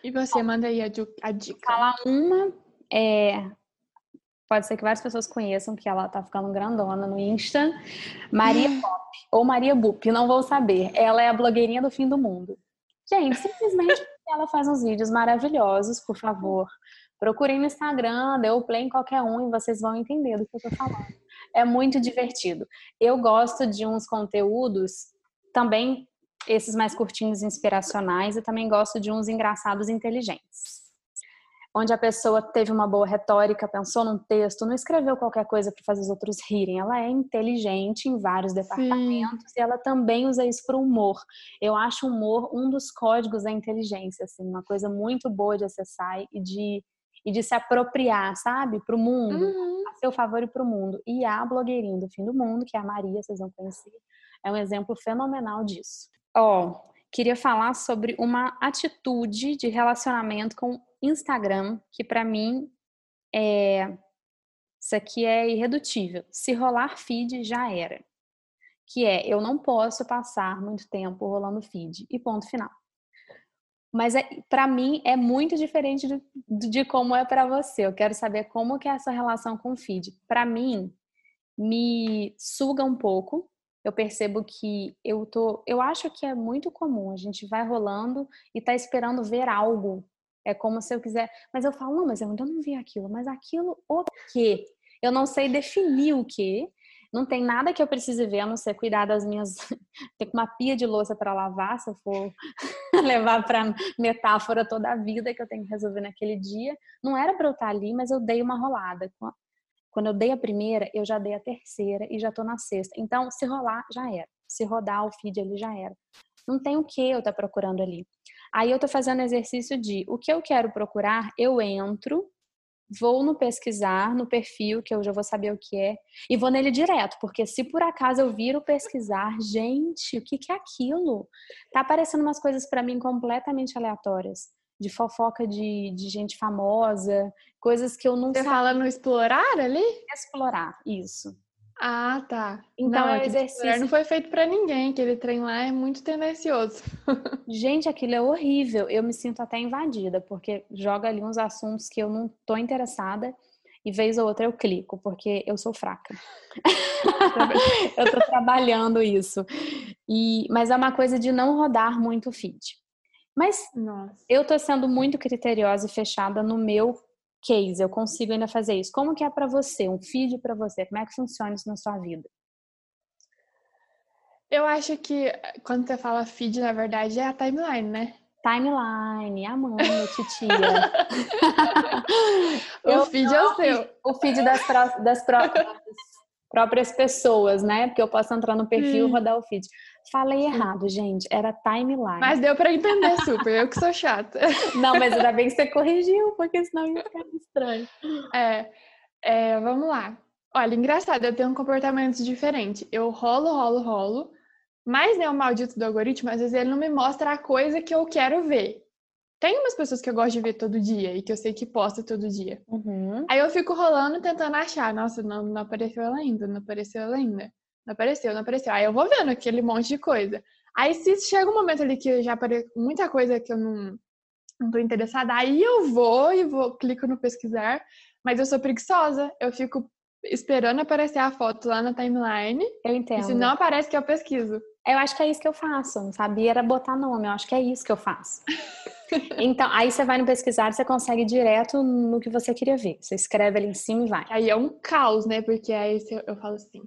E você, manda aí a, a dica. Falar uma é pode ser que várias pessoas conheçam, que ela tá ficando grandona no Insta. Maria Pop, ou Maria Bup, não vou saber. Ela é a blogueirinha do fim do mundo. Gente, simplesmente ela faz uns vídeos maravilhosos, por favor. Procurem no Instagram, dê o play em qualquer um e vocês vão entender do que eu tô falando. É muito divertido. Eu gosto de uns conteúdos também esses mais curtinhos inspiracionais e também gosto de uns engraçados inteligentes onde a pessoa teve uma boa retórica, pensou num texto, não escreveu qualquer coisa para fazer os outros rirem. Ela é inteligente em vários departamentos Sim. e ela também usa isso para o humor. Eu acho o humor um dos códigos da inteligência, assim, uma coisa muito boa de acessar e de e de se apropriar, sabe, para o mundo, uhum. a seu favor e para o mundo. E a blogueirinha do fim do mundo, que é a Maria, vocês vão conhecer, é um exemplo fenomenal disso. Ó, oh, queria falar sobre uma atitude de relacionamento com Instagram, que para mim é isso aqui é irredutível. Se rolar feed já era. Que é eu não posso passar muito tempo rolando feed e ponto final. Mas é, para mim é muito diferente de, de como é para você. Eu quero saber como que é essa relação com o feed. Para mim me suga um pouco. Eu percebo que eu tô, eu acho que é muito comum. A gente vai rolando e tá esperando ver algo É como se eu quiser. Mas eu falo, não, mas eu ainda não vi aquilo. Mas aquilo o quê? Eu não sei definir o quê. Não tem nada que eu precise ver, a não ser cuidar das minhas. Tem uma pia de louça para lavar, se eu for levar para metáfora toda a vida que eu tenho que resolver naquele dia. Não era para eu estar ali, mas eu dei uma rolada. Quando eu dei a primeira, eu já dei a terceira e já tô na sexta. Então, se rolar, já era. Se rodar o feed ali, já era. Não tem o que eu tá procurando ali. Aí eu tô fazendo exercício de o que eu quero procurar, eu entro, vou no pesquisar, no perfil, que eu já vou saber o que é, e vou nele direto, porque se por acaso eu viro pesquisar, gente, o que, que é aquilo? Tá aparecendo umas coisas para mim completamente aleatórias. De fofoca de, de gente famosa, coisas que eu não Você sabia. fala no explorar ali? Explorar, isso. Ah, tá. Então não, é exercício. Não foi feito para ninguém, aquele trem lá é muito tendencioso. Gente, aquilo é horrível. Eu me sinto até invadida, porque joga ali uns assuntos que eu não tô interessada e vez ou outra eu clico, porque eu sou fraca. eu tô trabalhando isso. E, mas é uma coisa de não rodar muito o feed. Mas Nossa. eu tô sendo muito criteriosa e fechada no meu case, eu consigo ainda fazer isso. Como que é para você, um feed para você? Como é que funciona isso na sua vida? Eu acho que quando você fala feed, na verdade, é a timeline, né? Timeline, amando, titia. o eu feed é o seu. O feed das, das próprias, próprias pessoas, né? Porque eu posso entrar no perfil e rodar o feed. Falei errado, gente. Era timeline. Mas deu para entender super. Eu que sou chata. Não, mas ainda bem que você corrigiu, porque senão ia ficar estranho. É, é, vamos lá. Olha, engraçado, eu tenho um comportamento diferente. Eu rolo, rolo, rolo. Mas né, o maldito do algoritmo, às vezes ele não me mostra a coisa que eu quero ver. Tem umas pessoas que eu gosto de ver todo dia e que eu sei que posta todo dia. Uhum. Aí eu fico rolando tentando achar. Nossa, não, não apareceu ela ainda, não apareceu ela ainda. Não apareceu, não apareceu. Aí eu vou vendo aquele monte de coisa. Aí se chega um momento ali que já aparece muita coisa que eu não, não tô interessada, aí eu vou e vou, clico no pesquisar, mas eu sou preguiçosa. Eu fico esperando aparecer a foto lá na timeline. Eu entendo. E se não aparece que eu pesquiso. Eu acho que é isso que eu faço, não sabia era botar nome, eu acho que é isso que eu faço. então, aí você vai no pesquisar, você consegue direto no que você queria ver. Você escreve ali em cima e vai. Aí é um caos, né? Porque aí eu falo assim,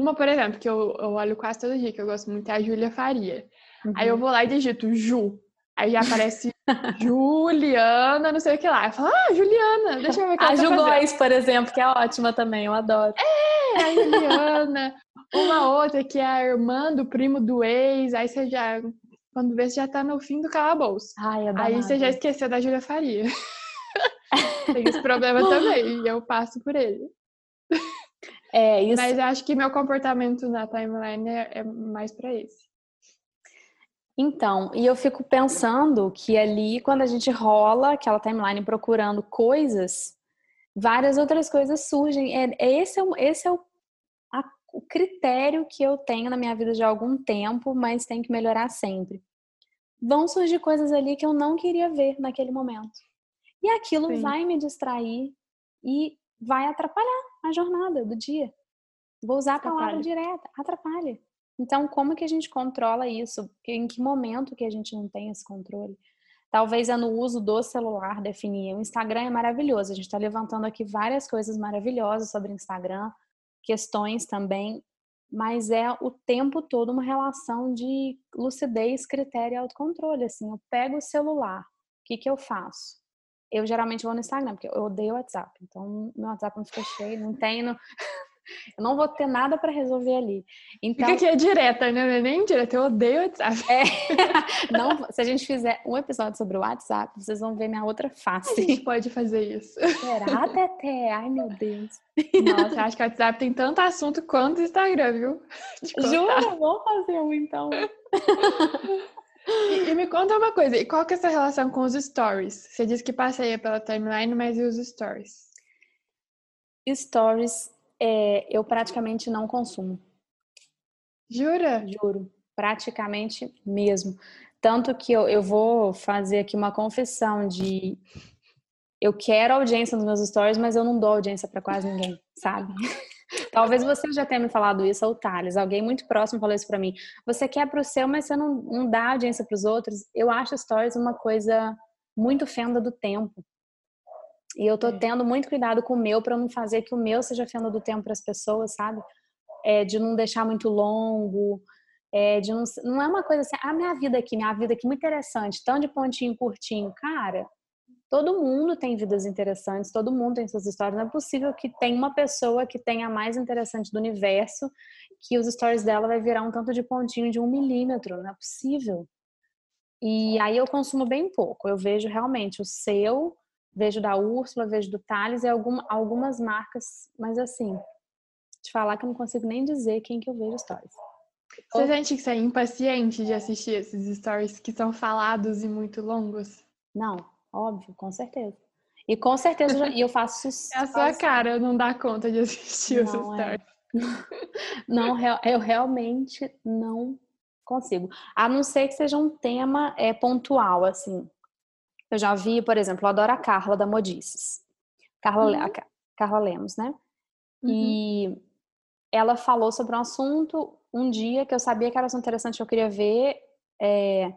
uma, por exemplo, que eu, eu olho quase todo dia, que eu gosto muito, é a Júlia Faria. Uhum. Aí eu uhum. vou lá e digito Ju. Aí aparece Juliana, não sei o que lá. Eu falo, ah, Juliana, deixa eu ver o que A Ju Góes, por exemplo, que é ótima também, eu adoro. É, a Juliana. Uma outra que é a irmã do primo do ex. Aí você já, quando vê, você já tá no fim do calabouço. Ai, é Aí você já esqueceu da Júlia Faria. Tem esse problema também, e eu passo por ele. É, isso... Mas acho que meu comportamento na timeline é, é mais para esse. Então, e eu fico pensando que ali, quando a gente rola aquela timeline procurando coisas, várias outras coisas surgem. É, é esse é, esse é o, a, o critério que eu tenho na minha vida de algum tempo, mas tem que melhorar sempre. Vão surgir coisas ali que eu não queria ver naquele momento. E aquilo Sim. vai me distrair e vai atrapalhar a jornada do dia. Vou usar a palavra direta, atrapalha. Então, como que a gente controla isso? Em que momento que a gente não tem esse controle? Talvez é no uso do celular definir. O Instagram é maravilhoso. A gente está levantando aqui várias coisas maravilhosas sobre Instagram, questões também, mas é o tempo todo uma relação de lucidez, critério e autocontrole. Assim, eu pego o celular, o que, que eu faço? Eu geralmente vou no Instagram, porque eu odeio o WhatsApp. Então, meu WhatsApp não fica cheio, não tenho. Eu não vou ter nada para resolver ali. Então, Fica aqui é direta, né? Não é nem direta, eu odeio o WhatsApp. É, não, se a gente fizer um episódio sobre o WhatsApp, vocês vão ver minha outra face. A gente pode fazer isso. Será, Tete? Ai, meu Deus. Nossa, acho que o WhatsApp tem tanto assunto quanto o Instagram, viu? Jura? Vamos fazer um, então. E, e, me conta uma coisa, e qual que é essa relação com os stories? Você disse que passeia pela timeline, mas e os stories? Stories, é, eu praticamente não consumo. Jura? Juro, praticamente mesmo. Tanto que eu, eu vou fazer aqui uma confissão de eu quero audiência nos meus stories, mas eu não dou audiência para quase ninguém, sabe? Talvez você já tenha me falado isso, ou Thales, alguém muito próximo falou isso para mim. Você quer pro seu, mas você não, não dá audiência para os outros. Eu acho stories uma coisa muito fenda do tempo. E eu tô tendo muito cuidado com o meu para não fazer que o meu seja fenda do tempo para as pessoas, sabe? É, de não deixar muito longo, é, de não, não é uma coisa assim, a ah, minha vida aqui, minha vida aqui muito interessante, tão de pontinho curtinho. Cara, todo mundo tem vidas interessantes, todo mundo tem suas histórias. Não é possível que tenha uma pessoa que tenha a mais interessante do universo, que os stories dela vai virar um tanto de pontinho de um milímetro. Não é possível. E aí eu consumo bem pouco. Eu vejo realmente o seu, vejo da Úrsula, vejo do Thales e algum, algumas marcas, mas assim, te falar que eu não consigo nem dizer quem que eu vejo stories. Você sente que você é impaciente de assistir esses stories que são falados e muito longos? Não, óbvio, com certeza. E com certeza e eu faço É a sua cara não dá conta de assistir não, os é. stories. É. Não, eu realmente não consigo. A não ser que seja um tema é, pontual, assim. Eu já vi, por exemplo, eu adoro a Carla da Modices. Carla, uhum. Carla Lemos, né? Uhum. E ela falou sobre um assunto um dia que eu sabia que era assunto interessante que eu queria ver. É,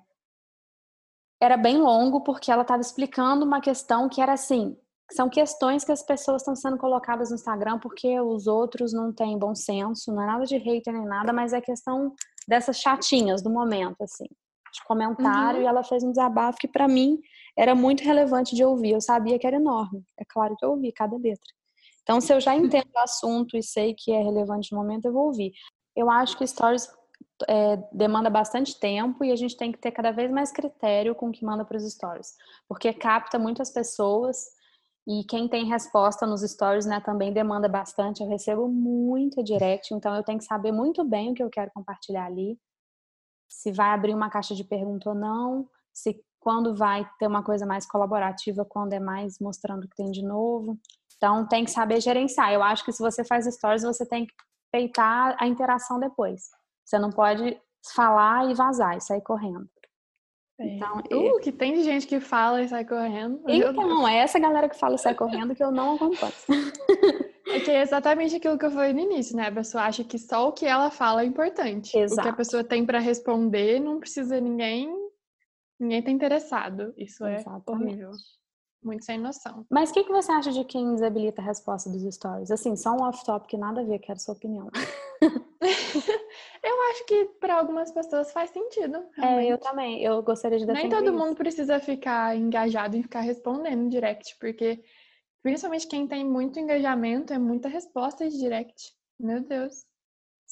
era bem longo porque ela estava explicando uma questão que era assim, são questões que as pessoas estão sendo colocadas no Instagram porque os outros não têm bom senso, não é nada de hater nem nada, mas é questão dessas chatinhas do momento, assim, de comentário, uhum. e ela fez um desabafo que para mim era muito relevante de ouvir. Eu sabia que era enorme. É claro que eu ouvi cada letra. Então, se eu já entendo o assunto e sei que é relevante no momento, eu vou ouvir. Eu acho que stories é, demanda bastante tempo e a gente tem que ter cada vez mais critério com o que manda para os stories, porque capta muitas pessoas e quem tem resposta nos stories, né, também demanda bastante. Eu recebo muita direct, então eu tenho que saber muito bem o que eu quero compartilhar ali. Se vai abrir uma caixa de pergunta ou não, se quando vai ter uma coisa mais colaborativa, quando é mais mostrando o que tem de novo. Então tem que saber gerenciar. Eu acho que se você faz stories, você tem que peitar a interação depois. Você não pode falar e vazar e sair correndo. É. Então, uh, que tem de gente que fala e sai correndo. Então, é essa galera que fala e sai correndo que eu não acompanho. É que é exatamente aquilo que eu falei no início, né? A pessoa acha que só o que ela fala é importante. Exato. O que a pessoa tem para responder não precisa ninguém ninguém tá interessado. Isso é Exatamente. é horrível. Muito sem noção. Mas o que, que você acha de quem desabilita a resposta dos stories? Assim, só um off-top nada a ver, quero sua opinião. eu acho que para algumas pessoas faz sentido. Realmente. É, eu também. Eu gostaria de defender Nem todo isso. mundo precisa ficar engajado em ficar respondendo direct, porque principalmente quem tem muito engajamento é muita resposta de direct. Meu Deus.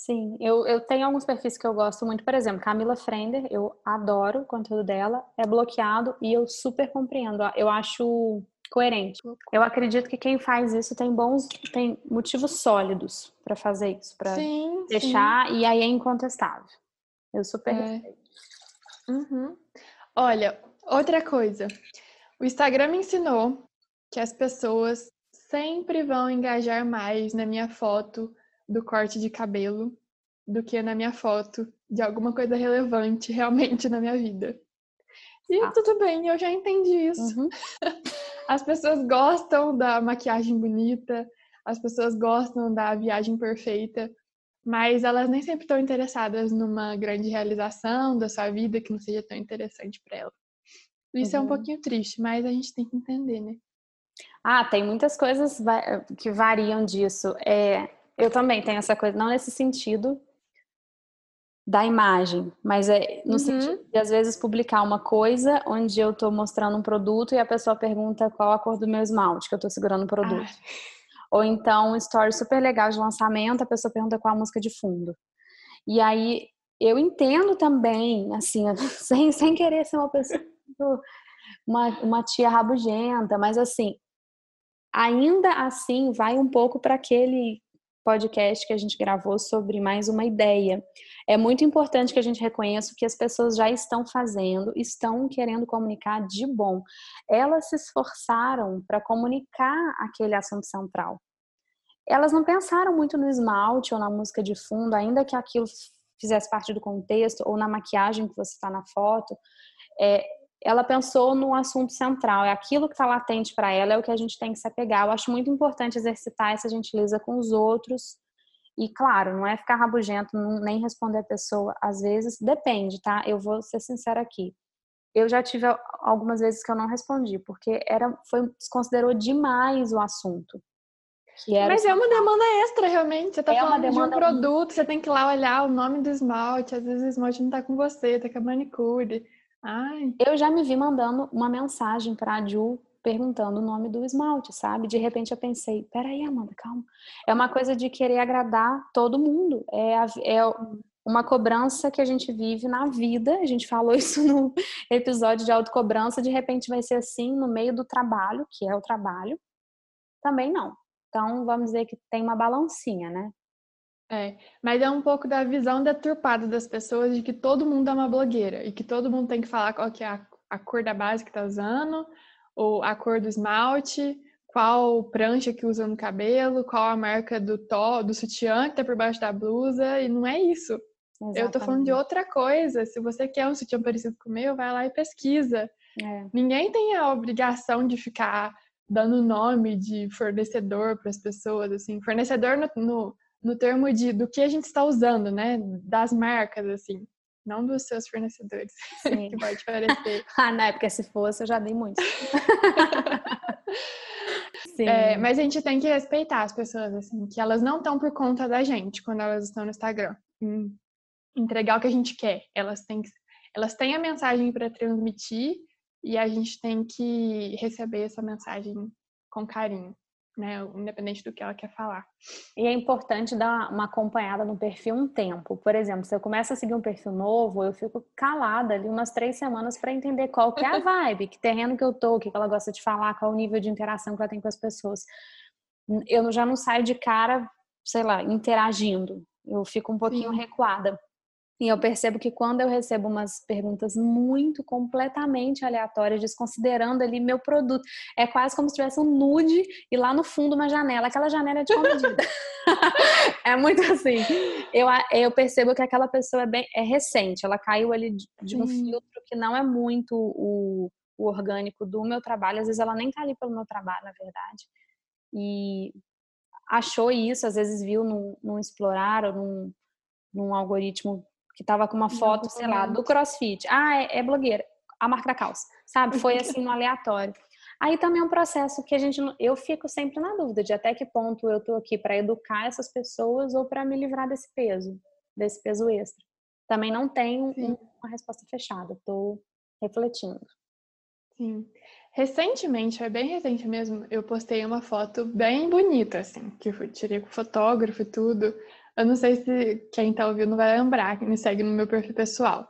Sim, eu, eu tenho alguns perfis que eu gosto muito. Por exemplo, Camila Frender, eu adoro o conteúdo dela, é bloqueado e eu super compreendo. Eu acho coerente. Eu acredito que quem faz isso tem bons, tem motivos sólidos para fazer isso, para deixar sim. e aí é incontestável. Eu super é. Uhum. Olha, outra coisa. O Instagram me ensinou que as pessoas sempre vão engajar mais na minha foto do corte de cabelo do que na minha foto de alguma coisa relevante realmente na minha vida. E ah. tudo bem, eu já entendi isso. Uhum. As pessoas gostam da maquiagem bonita, as pessoas gostam da viagem perfeita, mas elas nem sempre estão interessadas numa grande realização da sua vida que não seja tão interessante para ela. Isso uhum. é um uhum. pouquinho triste, mas a gente tem que entender, né? Ah, tem muitas coisas que variam disso. É, eu também tenho essa coisa, não nesse sentido da imagem, mas é no uhum. sentido de às vezes publicar uma coisa onde eu estou mostrando um produto e a pessoa pergunta qual a cor do meu esmalte que eu estou segurando o produto. Ou então um story super legal de lançamento, a pessoa pergunta qual a música de fundo. E aí eu entendo também, assim, sem, sem querer ser uma pessoa, uma, uma tia rabugenta, mas assim, ainda assim vai um pouco para aquele podcast que a gente gravou sobre mais uma ideia. É muito importante que a gente reconheça o que as pessoas já estão fazendo, estão querendo comunicar de bom. Elas se esforçaram para comunicar aquele assunto central. Elas não pensaram muito no esmalte ou na música de fundo, ainda que aquilo fizesse parte do contexto, ou na maquiagem que você está na foto. É, ela pensou no assunto central, é aquilo que está latente para ela, é o que a gente tem que se apegar. Eu acho muito importante exercitar essa gentileza com os outros. E claro, não é ficar rabugento, nem responder a pessoa. Às vezes depende, tá? Eu vou ser sincera aqui. eu já tive algumas vezes que eu não respondi, porque era, foi, desconsiderou demais o assunto. Mas é uma demanda extra, realmente. Você tá é falando de um produto, você tem que ir lá olhar o nome do esmalte, às vezes o esmalte não tá com você, tá com a manicure. Ai. Eu já me vi mandando uma mensagem pra Ju perguntando o nome do esmalte, sabe? De repente eu pensei, peraí, Amanda, calma. É uma coisa de querer agradar todo mundo. É, é uma cobrança que a gente vive na vida. A gente falou isso no episódio de autocobrança. De repente vai ser assim no meio do trabalho, que é o trabalho. Também não. Então, vamos dizer que tem uma balancinha, né? É, mas é um pouco da visão deturpada das pessoas de que todo mundo é uma blogueira e que todo mundo tem que falar qual que é a, a cor da base que tá usando, ou a cor do esmalte, qual prancha que usa no cabelo, qual a marca do tó, do sutiã que tá por baixo da blusa, e não é isso. Exatamente. Eu tô falando de outra coisa. Se você quer um sutiã parecido com o meu, vai lá e pesquisa. É. Ninguém tem a obrigação de ficar dando nome de fornecedor para as pessoas, assim, fornecedor no, no, no, termo de do que a gente está usando, né? Das marcas, assim, não dos seus fornecedores, que pode parecer. ah, não, é porque se fosse eu já dei muito. É, mas a gente tem que respeitar as pessoas, assim, que elas não estão por conta da gente quando elas estão no Instagram. Entregar o que a gente quer. Elas têm, elas têm a mensagem para transmitir e a gente tem que receber essa mensagem com carinho, né? Independente do que ela quer falar. E é importante dar uma acompanhada no perfil um tempo. Por exemplo, se eu começo a seguir um perfil novo, eu fico calada ali umas três semanas para entender qual que é a vibe, que terreno que eu tô, o que ela gosta de falar, qual o nível de interação que ela tem com as pessoas. Eu já não saio de cara, sei lá, interagindo. Eu fico um pouquinho Sim. recuada. E eu percebo que quando eu recebo umas perguntas muito completamente aleatórias, desconsiderando ali meu produto, é quase como se tivesse um nude e lá no fundo uma janela, aquela janela é de medida. é muito assim. Eu, eu percebo que aquela pessoa é bem é recente, ela caiu ali de, de um filtro que não é muito o, o orgânico do meu trabalho, às vezes ela nem tá ali pelo meu trabalho, na verdade. E achou isso, às vezes viu num, num explorar ou num, num algoritmo que tava com uma foto, sei lá, do crossfit. Ah, é, é blogueira. A marca da calça, sabe? Foi assim no aleatório. Aí também é um processo que a gente eu fico sempre na dúvida de até que ponto eu tô aqui para educar essas pessoas ou para me livrar desse peso, desse peso extra. Também não tenho Sim. uma resposta fechada, tô refletindo. Sim. Recentemente, foi bem recente mesmo, eu postei uma foto bem bonita, assim, que eu tirei com fotógrafo e tudo. Eu não sei se quem tá ouvindo vai lembrar, que me segue no meu perfil pessoal.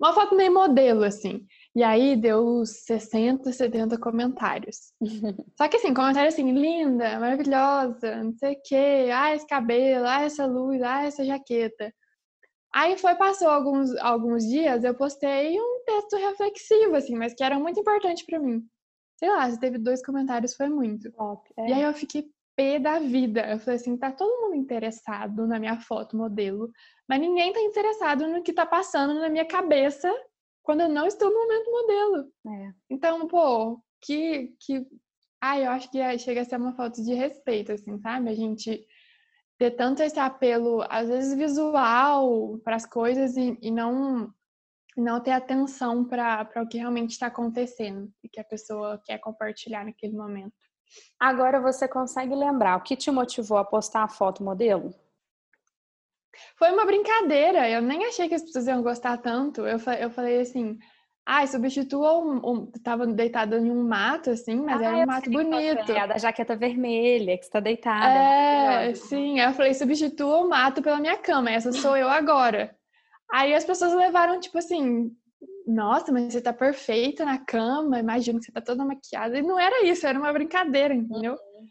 Uma foto meio modelo, assim. E aí deu 60, 70 comentários. Só que assim, comentário assim, linda, maravilhosa, não sei o quê, ah, esse cabelo, ah, essa luz, ah, essa jaqueta. Aí foi, passou alguns, alguns dias, eu postei um texto reflexivo, assim, mas que era muito importante para mim. Sei lá, se teve dois comentários, foi muito. Top, é. E aí eu fiquei pé da vida. Eu falei assim, tá todo mundo interessado na minha foto modelo, mas ninguém tá interessado no que tá passando na minha cabeça quando eu não estou no momento modelo. É. Então, pô, que que ah, eu acho que chega a ser uma falta de respeito assim, sabe? A gente ter tanto esse apelo, às vezes visual para as coisas e, e não não ter atenção para o que realmente está acontecendo e que a pessoa quer compartilhar naquele momento. Agora você consegue lembrar o que te motivou a postar a foto modelo? Foi uma brincadeira, eu nem achei que as pessoas iam gostar tanto. Eu, eu falei assim, ah, substitua um, um. Tava deitada em um mato, assim, mas ah, era um mato bonito. É a da jaqueta vermelha, que está deitada. É, sim. Aí eu falei, substitua o mato pela minha cama, essa sou eu agora. Aí as pessoas levaram, tipo assim, nossa, mas você tá perfeita na cama, imagino que você tá toda maquiada. E não era isso, era uma brincadeira, entendeu? Uhum.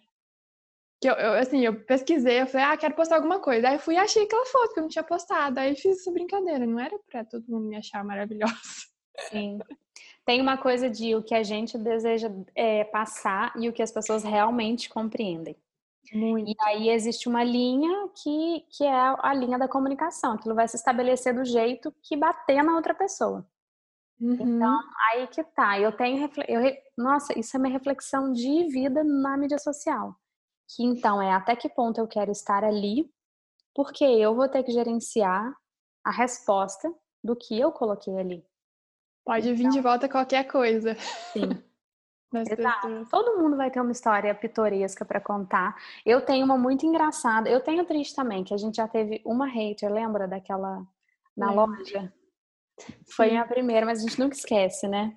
Que eu, eu, assim, eu pesquisei, eu falei, ah, quero postar alguma coisa. Aí fui e achei aquela foto que eu não tinha postado. Aí fiz essa brincadeira, não era pra todo mundo me achar maravilhosa. Sim. Tem uma coisa de o que a gente deseja é, passar e o que as pessoas realmente compreendem. Muito. E aí existe uma linha que, que é a linha da comunicação. Aquilo vai se estabelecer do jeito que bater na outra pessoa. Então, uhum. Então, aí que tá. Eu tenho. Eu, nossa, isso é minha reflexão de vida na mídia social. Que então é até que ponto eu quero estar ali, porque eu vou ter que gerenciar a resposta do que eu coloquei ali. Pode vir então, de volta qualquer coisa. Sim. Exato. Todo mundo vai ter uma história pitoresca para contar. Eu tenho uma muito engraçada. Eu tenho triste também, que a gente já teve uma hater, lembra daquela na loja? Foi a primeira, mas a gente nunca esquece, né?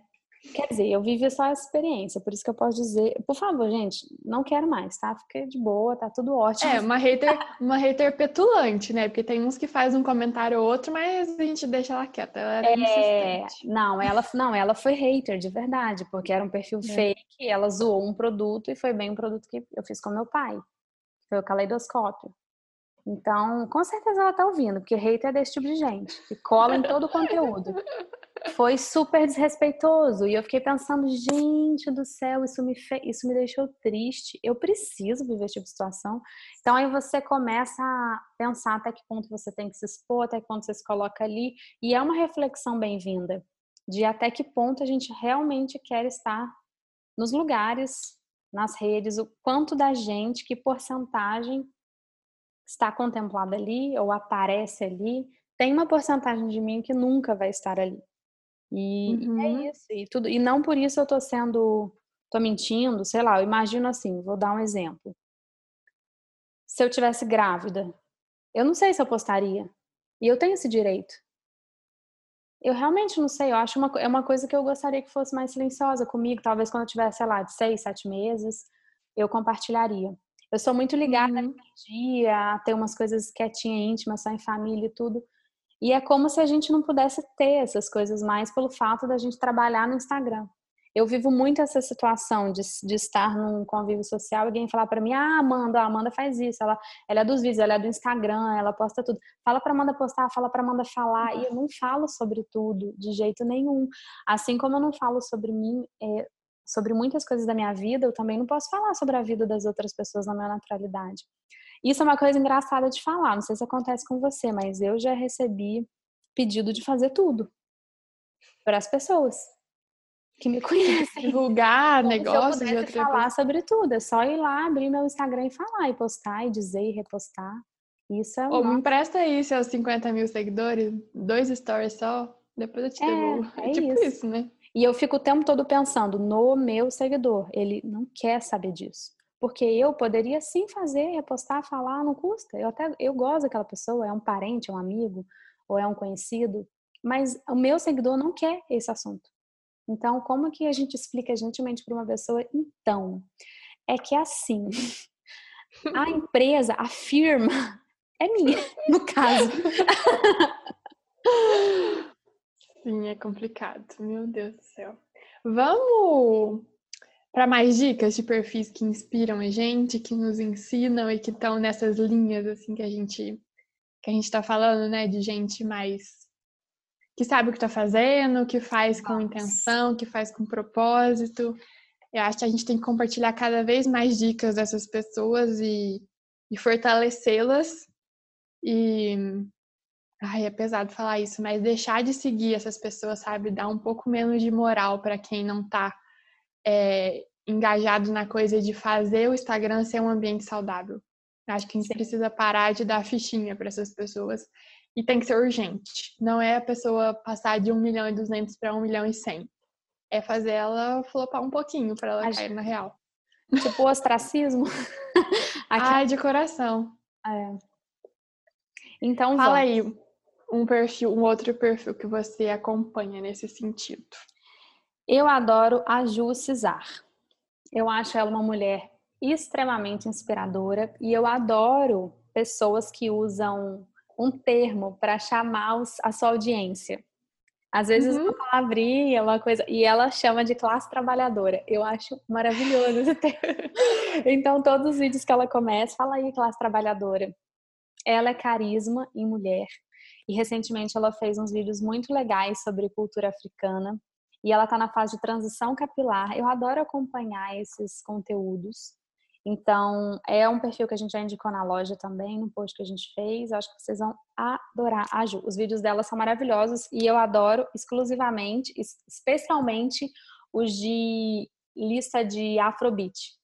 Quer dizer, eu vivi só essa experiência, por isso que eu posso dizer, por favor, gente, não quero mais, tá? Fica de boa, tá tudo ótimo. É, uma hater, uma hater petulante, né? Porque tem uns que faz um comentário ou outro, mas a gente deixa ela quieta, ela era é... insistente. Não, ela não, ela foi hater de verdade, porque era um perfil é. fake, ela zoou um produto e foi bem um produto que eu fiz com meu pai. Foi o caleidoscópio. Então, com certeza ela tá ouvindo, porque hater é desse tipo de gente, que cola em todo o conteúdo. Foi super desrespeitoso. E eu fiquei pensando, gente do céu, isso me, fe... isso me deixou triste. Eu preciso viver esse tipo de situação. Então aí você começa a pensar até que ponto você tem que se expor, até que ponto você se coloca ali. E é uma reflexão bem-vinda de até que ponto a gente realmente quer estar nos lugares, nas redes, o quanto da gente, que porcentagem está contemplada ali ou aparece ali. Tem uma porcentagem de mim que nunca vai estar ali. E, uhum. é isso. E, tudo, e não por isso eu tô sendo. tô mentindo, sei lá, eu imagino assim, vou dar um exemplo. Se eu tivesse grávida, eu não sei se eu postaria. E eu tenho esse direito. Eu realmente não sei, eu acho uma, é uma coisa que eu gostaria que fosse mais silenciosa comigo. Talvez quando eu tivesse, sei lá, de seis, sete meses, eu compartilharia. Eu sou muito ligada uhum. no dia, a ter umas coisas quietinha, íntimas, só em família e tudo. E é como se a gente não pudesse ter essas coisas mais pelo fato da gente trabalhar no Instagram. Eu vivo muito essa situação de, de estar num convívio social e alguém falar para mim: Ah, Amanda, a Amanda faz isso, ela, ela é dos vídeos, ela é do Instagram, ela posta tudo. Fala para Amanda postar, fala para Amanda falar. E eu não falo sobre tudo, de jeito nenhum. Assim como eu não falo sobre mim, é, sobre muitas coisas da minha vida, eu também não posso falar sobre a vida das outras pessoas na minha naturalidade. Isso é uma coisa engraçada de falar, não sei se acontece com você, mas eu já recebi pedido de fazer tudo para as pessoas que me conhecem. Divulgar negócios de outra falar sobre tudo, é só ir lá, abrir meu Instagram e falar, e postar, e dizer, e repostar. Isso é Ô, uma... me empresta aí seus 50 mil seguidores, dois stories só, depois eu te é, devolvo. É, é tipo isso. isso, né? E eu fico o tempo todo pensando no meu seguidor. Ele não quer saber disso. Porque eu poderia sim fazer, repostar, falar, não custa. Eu até eu gosto daquela pessoa, é um parente, é um amigo, ou é um conhecido, mas o meu seguidor não quer esse assunto. Então, como que a gente explica gentilmente para uma pessoa? Então, é que é assim, a empresa, a firma, é minha, no caso. Sim, é complicado, meu Deus do céu. Vamos para mais dicas de perfis que inspiram a gente, que nos ensinam e que estão nessas linhas assim que a gente que a gente está falando, né, de gente mais que sabe o que está fazendo, que faz com intenção, que faz com propósito. Eu acho que a gente tem que compartilhar cada vez mais dicas dessas pessoas e, e fortalecê-las. E ai, é pesado falar isso, mas deixar de seguir essas pessoas, sabe, dar um pouco menos de moral para quem não está é, engajado na coisa de fazer o Instagram ser um ambiente saudável. Acho que a gente Sim. precisa parar de dar fichinha para essas pessoas e tem que ser urgente. Não é a pessoa passar de 1 milhão e 200 para 1 milhão e 100. É fazer ela flopar um pouquinho para ela cair na real. Tipo o ostracismo. Ai, de coração. É. Então, fala vamos. aí um perfil, um outro perfil que você acompanha nesse sentido. Eu adoro a Ju Cesar. Eu acho ela uma mulher extremamente inspiradora e eu adoro pessoas que usam um termo para chamar os, a sua audiência. Às vezes uhum. uma palavrinha, uma coisa, e ela chama de classe trabalhadora. Eu acho maravilhoso esse termo. Então, todos os vídeos que ela começa, fala aí, classe trabalhadora. Ela é carisma em mulher. E recentemente ela fez uns vídeos muito legais sobre cultura africana e ela está na fase de transição capilar. Eu adoro acompanhar esses conteúdos. Então, é um perfil que a gente já indicou na loja também, no post que a gente fez. Eu acho que vocês vão adorar a Ju. Os vídeos dela são maravilhosos e eu adoro exclusivamente, especialmente os de lista de Afrobeat,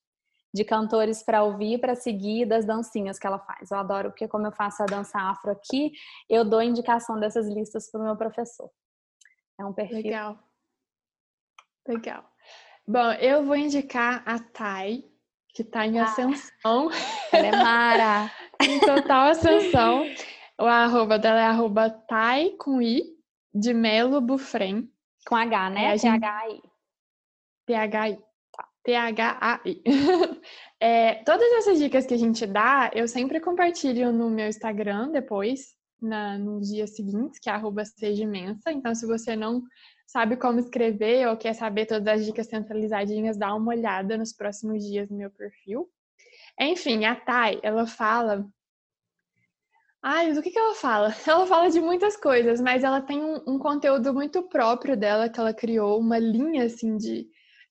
de cantores para ouvir, para seguir, das dancinhas que ela faz. Eu adoro, porque como eu faço a dança afro aqui, eu dou indicação dessas listas para o meu professor. É um perfil Legal Legal. Bom, eu vou indicar a Thay, que está em ah, ascensão. Ela é Mara. em total ascensão. O arroba dela é arroba Thay com I, de Melo Bufrem. Com H, né? É, T-H-I. T-H-I. T-H-A-I. É, todas essas dicas que a gente dá, eu sempre compartilho no meu Instagram depois, na, nos dias seguintes, que é arroba seja imensa. Então, se você não sabe como escrever ou quer saber todas as dicas centralizadinhas, dá uma olhada nos próximos dias no meu perfil. Enfim, a Thay, ela fala. Ai, do que, que ela fala? Ela fala de muitas coisas, mas ela tem um, um conteúdo muito próprio dela, que ela criou, uma linha assim de,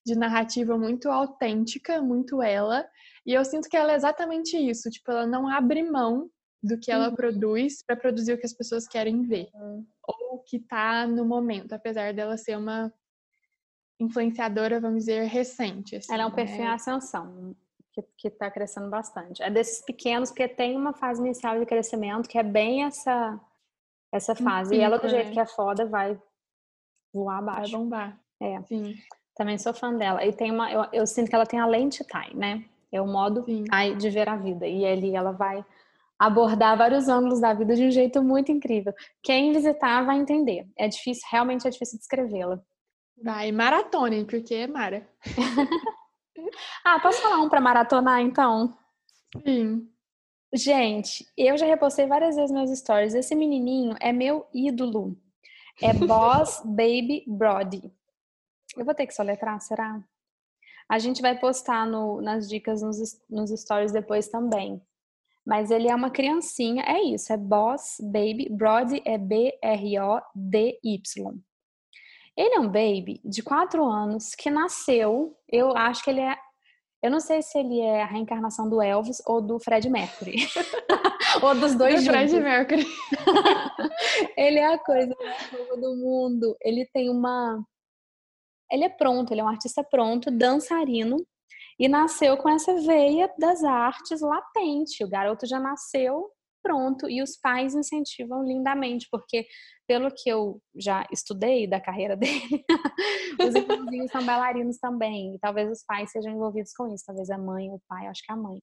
de narrativa muito autêntica, muito ela. E eu sinto que ela é exatamente isso, tipo, ela não abre mão do que ela uhum. produz para produzir o que as pessoas querem ver. Uhum. Ou o que está no momento, apesar dela ser uma influenciadora, vamos dizer, recente. Assim, ela é um perfil né? em ascensão, que está crescendo bastante. É desses pequenos, porque tem uma fase inicial de crescimento que é bem essa, essa fase. Sim, e ela, do jeito que é foda, vai voar abaixo. Vai bombar. É. Sim. Também sou fã dela. E tem uma, eu, eu sinto que ela tem a lente Tai, né? É o modo Tai de ver a vida. E ali ela vai abordar vários ângulos da vida de um jeito muito incrível. Quem visitar vai entender. É difícil, realmente é difícil descrevê-la. Vai, maratone, porque é Mara. ah, posso falar um para maratonar então? Sim. Gente, eu já repostei várias vezes meus stories. Esse menininho é meu ídolo. É Boss Baby Brody. Eu vou ter que soletrar, será? A gente vai postar no, nas dicas nos, nos stories depois também. Mas ele é uma criancinha, é isso, é Boss Baby. Brody é B-R-O-D-Y. Ele é um baby de quatro anos que nasceu, eu acho que ele é. Eu não sei se ele é a reencarnação do Elvis ou do Fred Mercury. ou dos dois do juntos. Fred Mercury. ele é a coisa mais nova do mundo. Ele tem uma ele é pronto, ele é um artista pronto, dançarino, e nasceu com essa veia das artes latente. O garoto já nasceu pronto e os pais incentivam lindamente, porque pelo que eu já estudei da carreira dele, os irmãozinhos são bailarinos também, e talvez os pais sejam envolvidos com isso, talvez a mãe o pai, acho que a mãe.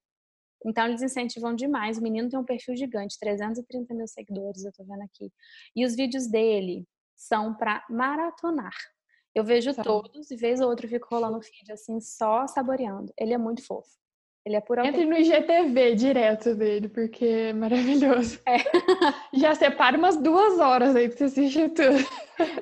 Então eles incentivam demais. O menino tem um perfil gigante, 330 mil seguidores, eu tô vendo aqui. E os vídeos dele são para maratonar. Eu vejo Sabe. todos e vez ou outra fico rolando o feed assim, só saboreando. Ele é muito fofo. Ele é por Entre no IGTV direto dele, porque é maravilhoso. É. Já separa umas duas horas aí pra você assistir tudo.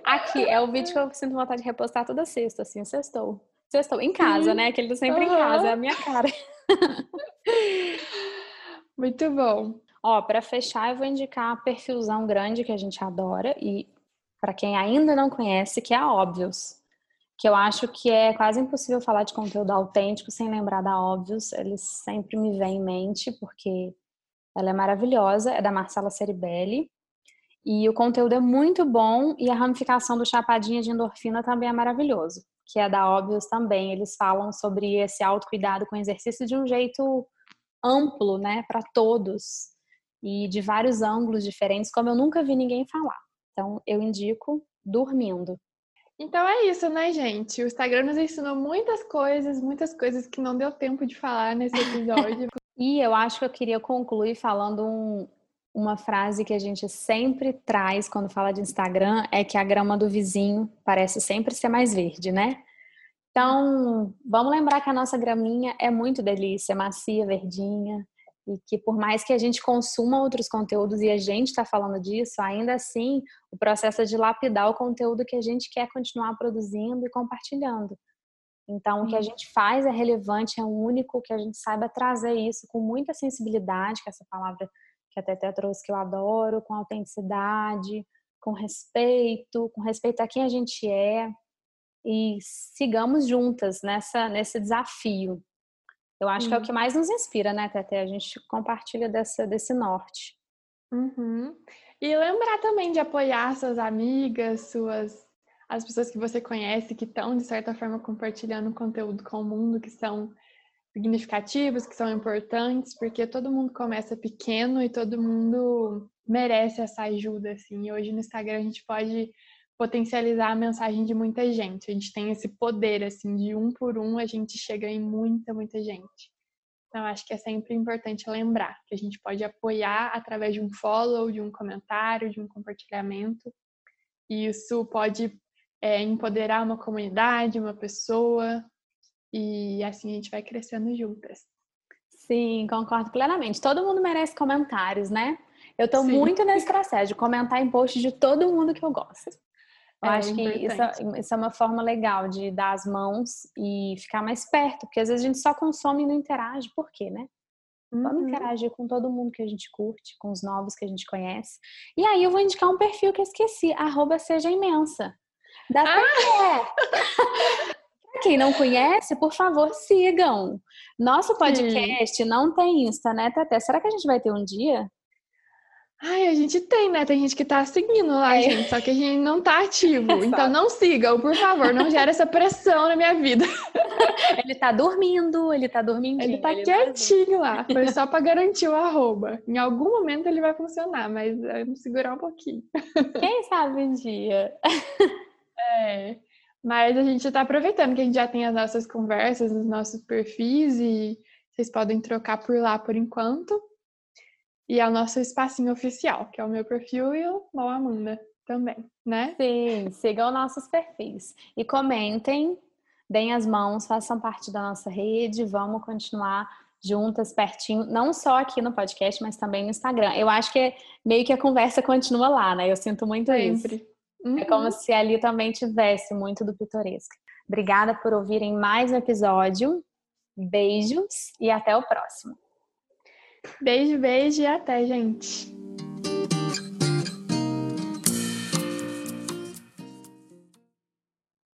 Aqui, é o vídeo que eu sinto vontade de repostar toda sexta, assim, sextou. Sextou, em casa, Sim. né? Que ele tá sempre uhum. em casa, é a minha cara. Muito bom. Ó, para fechar, eu vou indicar a perfilzão grande que a gente adora e para quem ainda não conhece, que é a Óbvios. Que eu acho que é quase impossível falar de conteúdo autêntico sem lembrar da Óbvios. Eles sempre me vêm em mente, porque ela é maravilhosa, é da Marcela Ceribelli. E o conteúdo é muito bom e a ramificação do Chapadinha de Endorfina também é maravilhoso, que é da Óbvios também. Eles falam sobre esse autocuidado com exercício de um jeito amplo, né, para todos e de vários ângulos diferentes, como eu nunca vi ninguém falar. Então, eu indico dormindo. Então é isso, né, gente? O Instagram nos ensinou muitas coisas, muitas coisas que não deu tempo de falar nesse episódio. e eu acho que eu queria concluir falando um, uma frase que a gente sempre traz quando fala de Instagram, é que a grama do vizinho parece sempre ser mais verde, né? Então, vamos lembrar que a nossa graminha é muito delícia, macia, verdinha, e que por mais que a gente consuma outros conteúdos e a gente está falando disso, ainda assim o processo é de lapidar o conteúdo que a gente quer continuar produzindo e compartilhando. Então, o que a gente faz é relevante, é único, que a gente saiba trazer isso com muita sensibilidade, que é essa palavra que a Teté trouxe que eu adoro, com autenticidade, com respeito, com respeito a quem a gente é. E sigamos juntas nessa nesse desafio eu acho que é o que mais nos inspira, né, Tete? A gente compartilha dessa, desse norte. Uhum. E lembrar também de apoiar suas amigas, suas as pessoas que você conhece que estão, de certa forma, compartilhando conteúdo com o mundo, que são significativos, que são importantes, porque todo mundo começa pequeno e todo mundo merece essa ajuda, assim. E hoje no Instagram a gente pode potencializar a mensagem de muita gente. A gente tem esse poder, assim, de um por um a gente chega em muita, muita gente. Então, acho que é sempre importante lembrar que a gente pode apoiar através de um follow, de um comentário, de um compartilhamento. E isso pode é, empoderar uma comunidade, uma pessoa, e assim a gente vai crescendo juntas. Sim, concordo plenamente. Todo mundo merece comentários, né? Eu tô Sim. muito nesse processo de comentar em posts de todo mundo que eu gosto. Eu é, acho que isso, é, isso, é uma forma legal de dar as mãos e ficar mais perto, porque às vezes a gente só consome e não interage. Por quê, né? Vamos uhum. interagir com todo mundo que a gente curte, com os novos que a gente conhece. E aí eu vou indicar um perfil que eu esqueci, arroba seja imensa. Da ah! Pra quem não conhece, por favor, sigam. Nosso podcast Sim. não tem Insta, né, Tete? Será que a gente vai ter um dia? Ai, a gente tem, né? Tem gente que tá seguindo lá, é. gente, só que a gente não tá ativo. Então não sigam, por favor, não gera essa pressão na minha vida. Ele tá dormindo, ele tá dormindo. Ele tá ele quietinho tá... lá, foi só pra garantir o arroba. Em algum momento ele vai funcionar, mas vamos segurar um pouquinho. Quem sabe um dia. É. Mas a gente tá aproveitando que a gente já tem as nossas conversas nos nossos perfis e vocês podem trocar por lá por enquanto. E é o nosso espacinho oficial, que é o meu perfil e o Mal Amanda também, né? Sim, sigam nossos perfis. E comentem, deem as mãos, façam parte da nossa rede, vamos continuar juntas, pertinho, não só aqui no podcast, mas também no Instagram. Eu acho que meio que a conversa continua lá, né? Eu sinto muito Sempre. isso. Uhum. É como se ali também tivesse muito do pitoresco. Obrigada por ouvirem mais um episódio. Beijos e até o próximo. Beijo, beijo e até, gente.